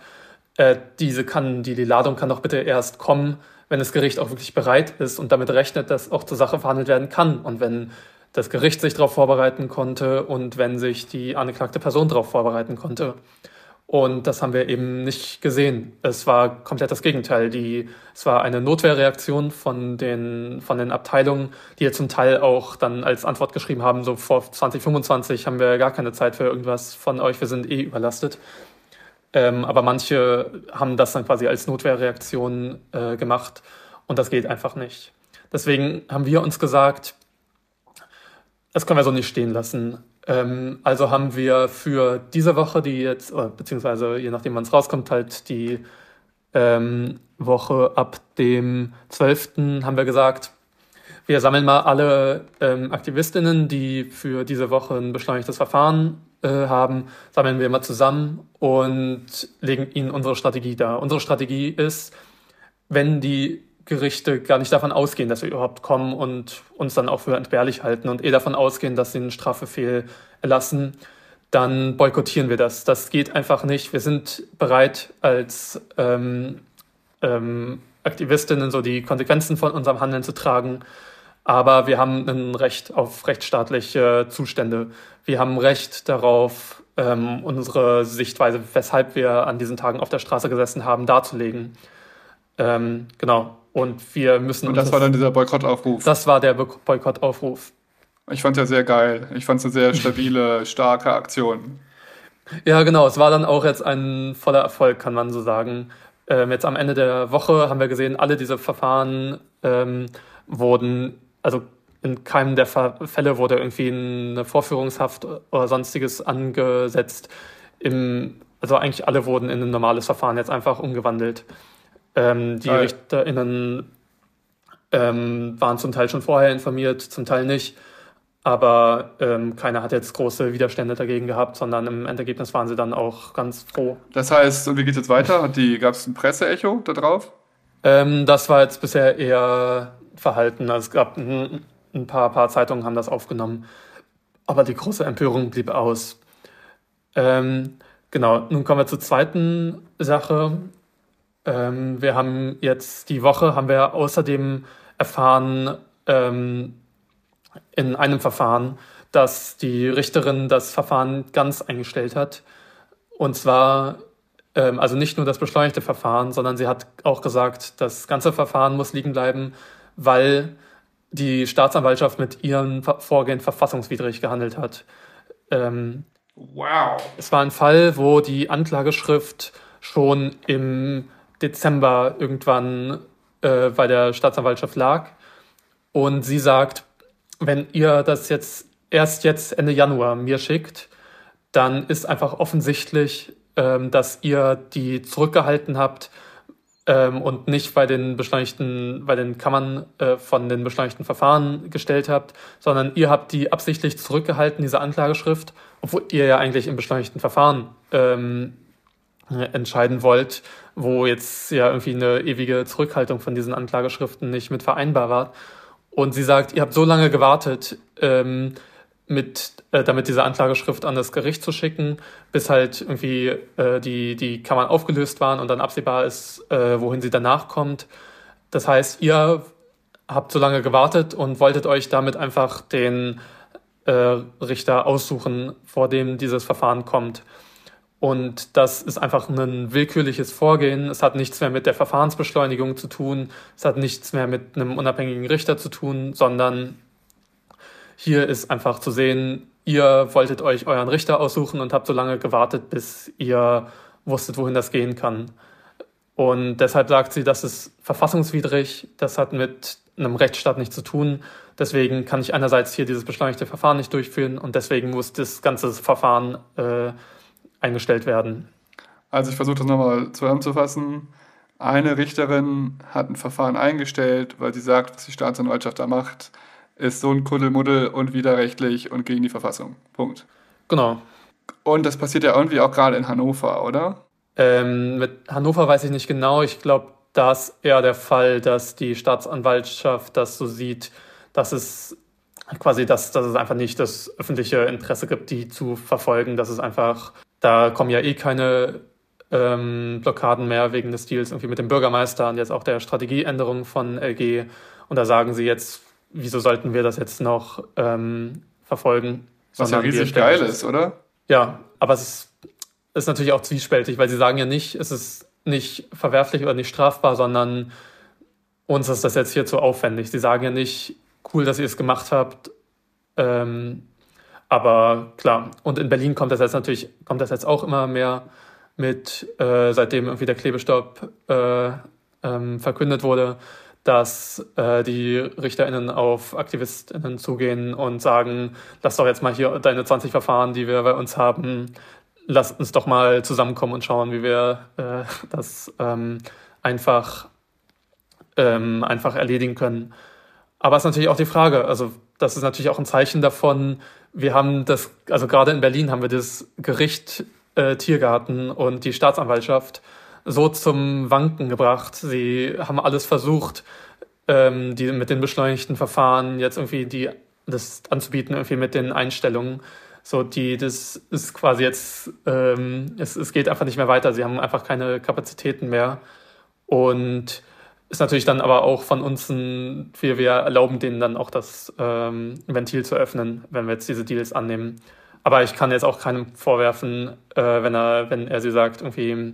äh, diese kann, die, die Ladung kann doch bitte erst kommen, wenn das Gericht auch wirklich bereit ist und damit rechnet, dass auch zur Sache verhandelt werden kann und wenn das Gericht sich darauf vorbereiten konnte und wenn sich die angeklagte Person darauf vorbereiten konnte. Und das haben wir eben nicht gesehen. Es war komplett das Gegenteil. Die, es war eine Notwehrreaktion von den, von den Abteilungen, die ja zum Teil auch dann als Antwort geschrieben haben, so vor 2025 haben wir gar keine Zeit für irgendwas von euch, wir sind eh überlastet. Ähm, aber manche haben das dann quasi als Notwehrreaktion äh, gemacht und das geht einfach nicht. Deswegen haben wir uns gesagt, das können wir so nicht stehen lassen. Ähm, also haben wir für diese Woche, die jetzt, beziehungsweise je nachdem wann es rauskommt, halt die ähm, Woche ab dem 12. haben wir gesagt, wir sammeln mal alle ähm, Aktivistinnen, die für diese Woche ein beschleunigtes Verfahren äh, haben, sammeln wir mal zusammen und legen ihnen unsere Strategie dar. Unsere Strategie ist, wenn die Gerichte gar nicht davon ausgehen, dass wir überhaupt kommen und uns dann auch für entbehrlich halten und eh davon ausgehen, dass sie einen Strafbefehl erlassen, dann boykottieren wir das. Das geht einfach nicht. Wir sind bereit, als ähm, ähm, Aktivistinnen so die Konsequenzen von unserem Handeln zu tragen. Aber wir haben ein Recht auf rechtsstaatliche Zustände. Wir haben Recht darauf, ähm, unsere Sichtweise, weshalb wir an diesen Tagen auf der Straße gesessen haben, darzulegen. Ähm, genau. Und wir müssen. Und das war dann dieser Boykottaufruf. Das war der Boykottaufruf. Ich fand es ja sehr geil. Ich fand es eine sehr stabile, starke Aktion. Ja, genau. Es war dann auch jetzt ein voller Erfolg, kann man so sagen. Ähm, jetzt am Ende der Woche haben wir gesehen, alle diese Verfahren ähm, wurden also in keinem der Fälle wurde irgendwie eine Vorführungshaft oder sonstiges angesetzt. Im, also eigentlich alle wurden in ein normales Verfahren jetzt einfach umgewandelt. Ähm, die Geil. RichterInnen ähm, waren zum Teil schon vorher informiert, zum Teil nicht. Aber ähm, keiner hat jetzt große Widerstände dagegen gehabt, sondern im Endergebnis waren sie dann auch ganz froh. Das heißt, und wie geht es jetzt weiter? Gab es ein Presseecho da drauf? Ähm, das war jetzt bisher eher verhalten. Also es gab ein, ein paar, paar Zeitungen haben das aufgenommen, aber die große Empörung blieb aus. Ähm, genau, nun kommen wir zur zweiten Sache. Ähm, wir haben jetzt die Woche haben wir außerdem erfahren ähm, in einem Verfahren, dass die Richterin das Verfahren ganz eingestellt hat. Und zwar ähm, also nicht nur das beschleunigte Verfahren, sondern sie hat auch gesagt, das ganze Verfahren muss liegen bleiben, weil die Staatsanwaltschaft mit ihrem Vorgehen verfassungswidrig gehandelt hat. Ähm, wow. Es war ein Fall, wo die Anklageschrift schon im Dezember irgendwann äh, bei der Staatsanwaltschaft lag. Und sie sagt, wenn ihr das jetzt erst jetzt Ende Januar mir schickt, dann ist einfach offensichtlich, ähm, dass ihr die zurückgehalten habt, ähm, und nicht bei den beschleunigten, bei den Kammern äh, von den beschleunigten Verfahren gestellt habt, sondern ihr habt die absichtlich zurückgehalten, diese Anklageschrift, obwohl ihr ja eigentlich im beschleunigten Verfahren ähm, entscheiden wollt, wo jetzt ja irgendwie eine ewige Zurückhaltung von diesen Anklageschriften nicht mit vereinbar war. Und sie sagt, ihr habt so lange gewartet, ähm, mit, äh, damit diese Anklageschrift an das Gericht zu schicken, bis halt irgendwie äh, die, die Kammern aufgelöst waren und dann absehbar ist, äh, wohin sie danach kommt. Das heißt, ihr habt so lange gewartet und wolltet euch damit einfach den äh, Richter aussuchen, vor dem dieses Verfahren kommt. Und das ist einfach ein willkürliches Vorgehen. Es hat nichts mehr mit der Verfahrensbeschleunigung zu tun. Es hat nichts mehr mit einem unabhängigen Richter zu tun, sondern hier ist einfach zu sehen, ihr wolltet euch euren Richter aussuchen und habt so lange gewartet, bis ihr wusstet, wohin das gehen kann. Und deshalb sagt sie, das ist verfassungswidrig, das hat mit einem Rechtsstaat nichts zu tun. Deswegen kann ich einerseits hier dieses beschleunigte Verfahren nicht durchführen und deswegen muss das ganze Verfahren äh, eingestellt werden. Also ich versuche das nochmal zusammenzufassen. Eine Richterin hat ein Verfahren eingestellt, weil sie sagt, was die Staatsanwaltschaft da macht, ist so ein Kuddelmuddel und widerrechtlich und gegen die Verfassung. Punkt. Genau. Und das passiert ja irgendwie auch gerade in Hannover, oder? Ähm, mit Hannover weiß ich nicht genau. Ich glaube, da ist eher der Fall, dass die Staatsanwaltschaft das so sieht, dass es quasi, dass, dass es einfach nicht das öffentliche Interesse gibt, die zu verfolgen. Das ist einfach, da kommen ja eh keine ähm, Blockaden mehr wegen des Deals irgendwie mit dem Bürgermeister und jetzt auch der Strategieänderung von LG. Und da sagen sie jetzt, wieso sollten wir das jetzt noch ähm, verfolgen? Was ja riesig geil ist, oder? Ja, aber es ist, ist natürlich auch zwiespältig, weil sie sagen ja nicht, es ist nicht verwerflich oder nicht strafbar, sondern uns ist das jetzt hier zu aufwendig. Sie sagen ja nicht, cool, dass ihr es gemacht habt. Ähm, aber klar, und in Berlin kommt das jetzt natürlich, kommt das jetzt auch immer mehr mit, äh, seitdem irgendwie der Klebestaub äh, ähm, verkündet wurde, dass äh, die RichterInnen auf AktivistInnen zugehen und sagen, lass doch jetzt mal hier deine 20 Verfahren, die wir bei uns haben, lass uns doch mal zusammenkommen und schauen, wie wir äh, das ähm, einfach, ähm, einfach erledigen können. Aber es ist natürlich auch die Frage, also das ist natürlich auch ein Zeichen davon, wir haben das, also gerade in Berlin haben wir das Gericht äh, Tiergarten und die Staatsanwaltschaft so zum Wanken gebracht. Sie haben alles versucht, ähm, die mit den beschleunigten Verfahren jetzt irgendwie die das anzubieten, irgendwie mit den Einstellungen. So, die, das ist quasi jetzt, ähm, es, es geht einfach nicht mehr weiter. Sie haben einfach keine Kapazitäten mehr. Und ist natürlich dann aber auch von uns ein, wir, wir erlauben denen dann auch das ähm, Ventil zu öffnen, wenn wir jetzt diese Deals annehmen. Aber ich kann jetzt auch keinem vorwerfen, äh, wenn er, wenn er sie sagt, irgendwie,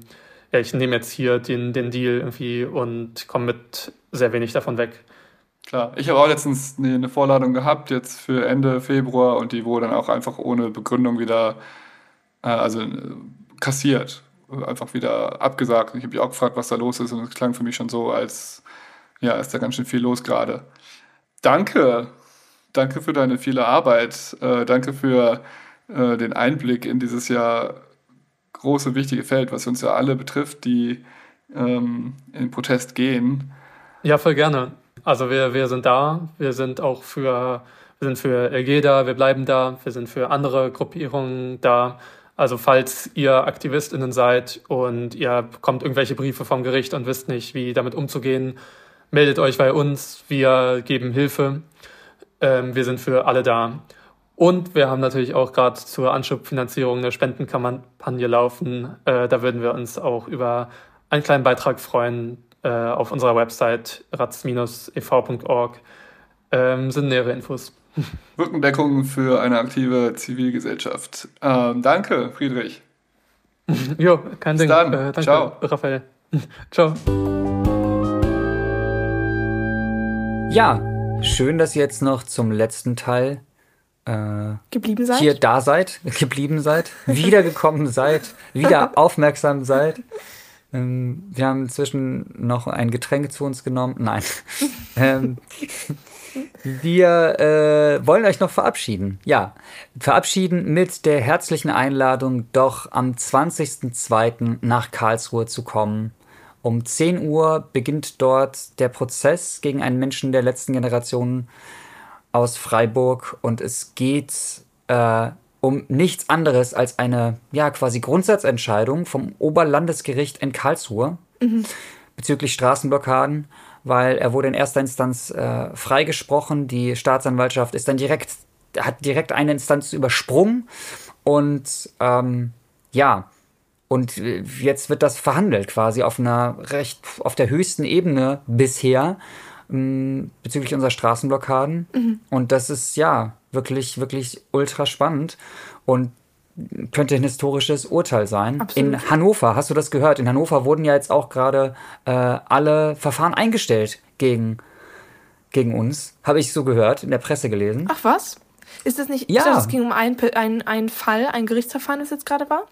ja, ich nehme jetzt hier den, den Deal irgendwie und komme mit sehr wenig davon weg. Klar, ich habe auch letztens eine Vorladung gehabt, jetzt für Ende Februar, und die wurde dann auch einfach ohne Begründung wieder, äh, also äh, kassiert einfach wieder abgesagt. Ich habe mich auch gefragt, was da los ist und es klang für mich schon so, als ja, ist da ganz schön viel los gerade. Danke, danke für deine viele Arbeit, äh, danke für äh, den Einblick in dieses ja große, wichtige Feld, was uns ja alle betrifft, die ähm, in Protest gehen. Ja, voll gerne. Also wir, wir sind da, wir sind auch für, wir sind für LG da, wir bleiben da, wir sind für andere Gruppierungen da. Also falls ihr AktivistInnen seid und ihr bekommt irgendwelche Briefe vom Gericht und wisst nicht, wie damit umzugehen, meldet euch bei uns. Wir geben Hilfe. Ähm, wir sind für alle da. Und wir haben natürlich auch gerade zur Anschubfinanzierung eine Spendenkampagne laufen. Äh, da würden wir uns auch über einen kleinen Beitrag freuen äh, auf unserer Website ratz-ev.org. Ähm, sind nähere Infos. Rückendeckung für eine aktive Zivilgesellschaft. Ähm, danke, Friedrich. jo, kein Bis Ding. Dann. Äh, danke, Ciao. Raphael. Ciao. Ja, schön, dass ihr jetzt noch zum letzten Teil äh, Geblieben seid? hier da seid, geblieben seid, wiedergekommen seid, wieder aufmerksam seid. Ähm, wir haben inzwischen noch ein Getränk zu uns genommen. Nein. ähm, wir äh, wollen euch noch verabschieden. Ja, verabschieden mit der herzlichen Einladung, doch am 20.02. nach Karlsruhe zu kommen. Um 10 Uhr beginnt dort der Prozess gegen einen Menschen der letzten Generation aus Freiburg und es geht äh, um nichts anderes als eine, ja, quasi Grundsatzentscheidung vom Oberlandesgericht in Karlsruhe bezüglich Straßenblockaden, weil er wurde in erster Instanz äh, freigesprochen. Die Staatsanwaltschaft ist dann direkt, hat direkt eine Instanz übersprungen und ähm, ja, und jetzt wird das verhandelt quasi auf einer recht, auf der höchsten Ebene bisher mh, bezüglich unserer Straßenblockaden. Und das ist ja wirklich, wirklich ultra spannend und könnte ein historisches Urteil sein. Absolut. In Hannover, hast du das gehört? In Hannover wurden ja jetzt auch gerade äh, alle Verfahren eingestellt gegen, gegen uns. Habe ich so gehört, in der Presse gelesen. Ach was? Ist das nicht? Ja. Ich dachte, es ging um einen ein, ein Fall, ein Gerichtsverfahren, das jetzt gerade war?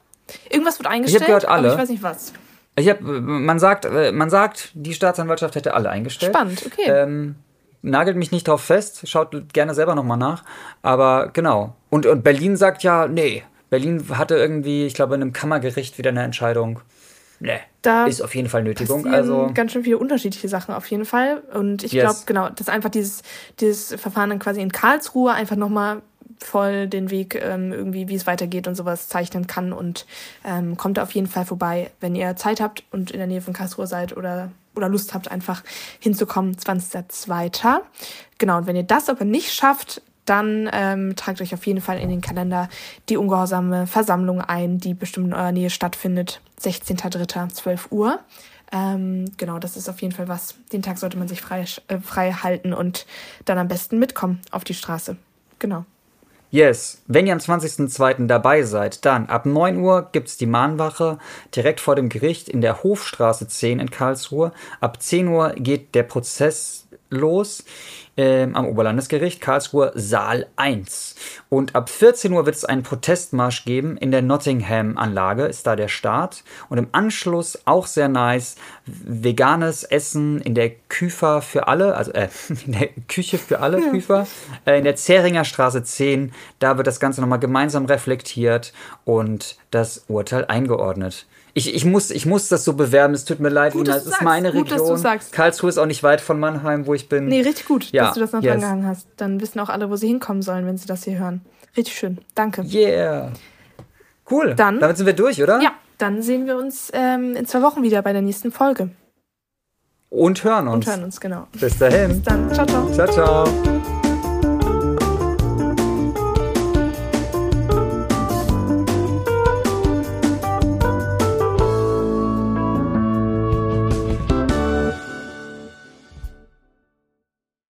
Irgendwas wird eingestellt. gehört, alle. Ich weiß nicht was. Ich hab, man sagt, äh, man sagt, die Staatsanwaltschaft hätte alle eingestellt. Spannend, okay. Ähm, nagelt mich nicht drauf fest, schaut gerne selber nochmal nach. Aber genau. Und, und Berlin sagt ja, nee. Berlin hatte irgendwie, ich glaube, in einem Kammergericht wieder eine Entscheidung. Nee, Da ist auf jeden Fall Nötigung. Also, ganz schön viele unterschiedliche Sachen auf jeden Fall. Und ich Yes. glaube, genau, dass einfach dieses, dieses Verfahren dann quasi in Karlsruhe einfach nochmal voll den Weg ähm, irgendwie, wie es weitergeht und sowas zeichnen kann. Und ähm, kommt da auf jeden Fall vorbei, wenn ihr Zeit habt und in der Nähe von Karlsruhe seid oder, oder Lust habt, einfach hinzukommen, 20.02. Genau, und wenn ihr das aber nicht schafft, dann ähm, tragt euch auf jeden Fall in den Kalender die ungehorsame Versammlung ein, die bestimmt in eurer Nähe stattfindet. 16.03. 12 Uhr. Ähm, genau, das ist auf jeden Fall was. Den Tag sollte man sich frei, äh, frei halten und dann am besten mitkommen auf die Straße. Genau. yes. Wenn ihr am 20.02. dabei seid, dann ab 9 Uhr gibt's die Mahnwache direkt vor dem Gericht in der Hofstraße 10 in Karlsruhe. Ab 10 Uhr geht der Prozess los. Ähm, am Oberlandesgericht Karlsruhe Saal 1. Und ab 14 Uhr wird es einen Protestmarsch geben in der Nottingham-Anlage, ist da der Start. Und im Anschluss auch sehr nice, veganes Essen in der Küfer für alle, also äh, in der Küche für alle Küfer, äh, in der Zähringer Straße 10. Da wird das Ganze nochmal gemeinsam reflektiert und das Urteil eingeordnet. Ich, ich, muss, ich muss das so bewerben, es tut mir leid, Gut, Lina, dass es ist sagst. meine Gut, Region. Karlsruhe ist auch nicht weit von Mannheim, wo ich bin. Nee, richtig gut, Ja, dass du das noch yes. dran gehangen hast. Dann wissen auch alle, wo sie hinkommen sollen, wenn sie das hier hören. Richtig schön. Danke. Yeah. Cool. Dann- Damit sind wir durch, oder? Ja, dann sehen wir uns ähm, in zwei Wochen wieder bei der nächsten Folge. Und hören uns. Und hören uns, genau. Bis dahin. Bis dann. Ciao, ciao. Ciao, ciao.